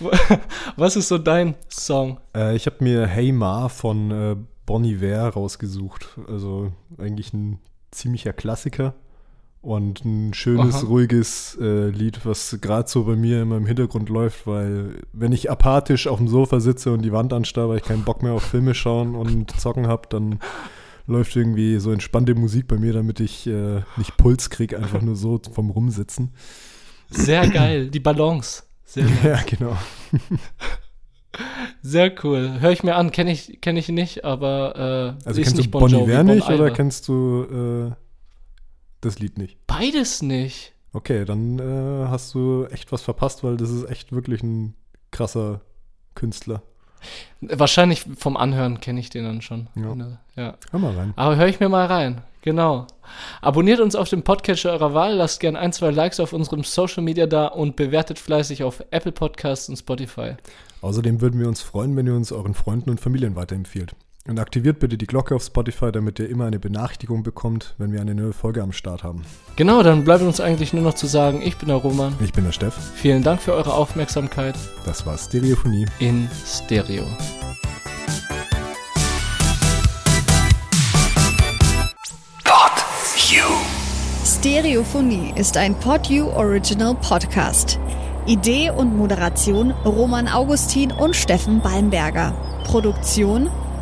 Was ist so dein Song? Äh, ich habe mir Hey Ma von äh, Bon Iver rausgesucht. Also eigentlich ein ziemlicher Klassiker. Und ein schönes, Aha. ruhiges äh, Lied, was gerade so bei mir immer im Hintergrund läuft, weil wenn ich apathisch auf dem Sofa sitze und die Wand anstarre, weil ich keinen Bock mehr auf Filme schauen und zocken habe, dann läuft irgendwie so entspannte Musik bei mir, damit ich äh, nicht Puls kriege, einfach nur so vom Rumsitzen. Sehr geil, die Balance. Sehr, Ja, genau. sehr cool. Hör ich mir an, kenne ich, kenn ich nicht, aber äh, Also ist kennst nicht du Bon Iver Bon nicht oder Iver. kennst du äh, das Lied nicht? Beides nicht. Okay, dann äh, hast du echt was verpasst, weil das ist echt wirklich ein krasser Künstler. Wahrscheinlich vom Anhören kenne ich den dann schon. Ja. ja. Hör mal rein. Aber höre ich mir mal rein. Genau. Abonniert uns auf dem Podcatcher eurer Wahl, lasst gern ein, zwei Likes auf unserem Social Media da und bewertet fleißig auf Apple Podcasts und Spotify. Außerdem würden wir uns freuen, wenn ihr uns euren Freunden und Familien weiterempfiehlt. Und aktiviert bitte die Glocke auf Spotify, damit ihr immer eine Benachrichtigung bekommt, wenn wir eine neue Folge am Start haben. Genau, dann bleibt uns eigentlich nur noch zu sagen, ich bin der Roman. Ich bin der Steff. Vielen Dank für eure Aufmerksamkeit Das war Stereophonie. in Stereo. Stereophonie ist ein PodU Original Podcast. Idee und Moderation Roman Augustin und Steffen Balmberger. Produktion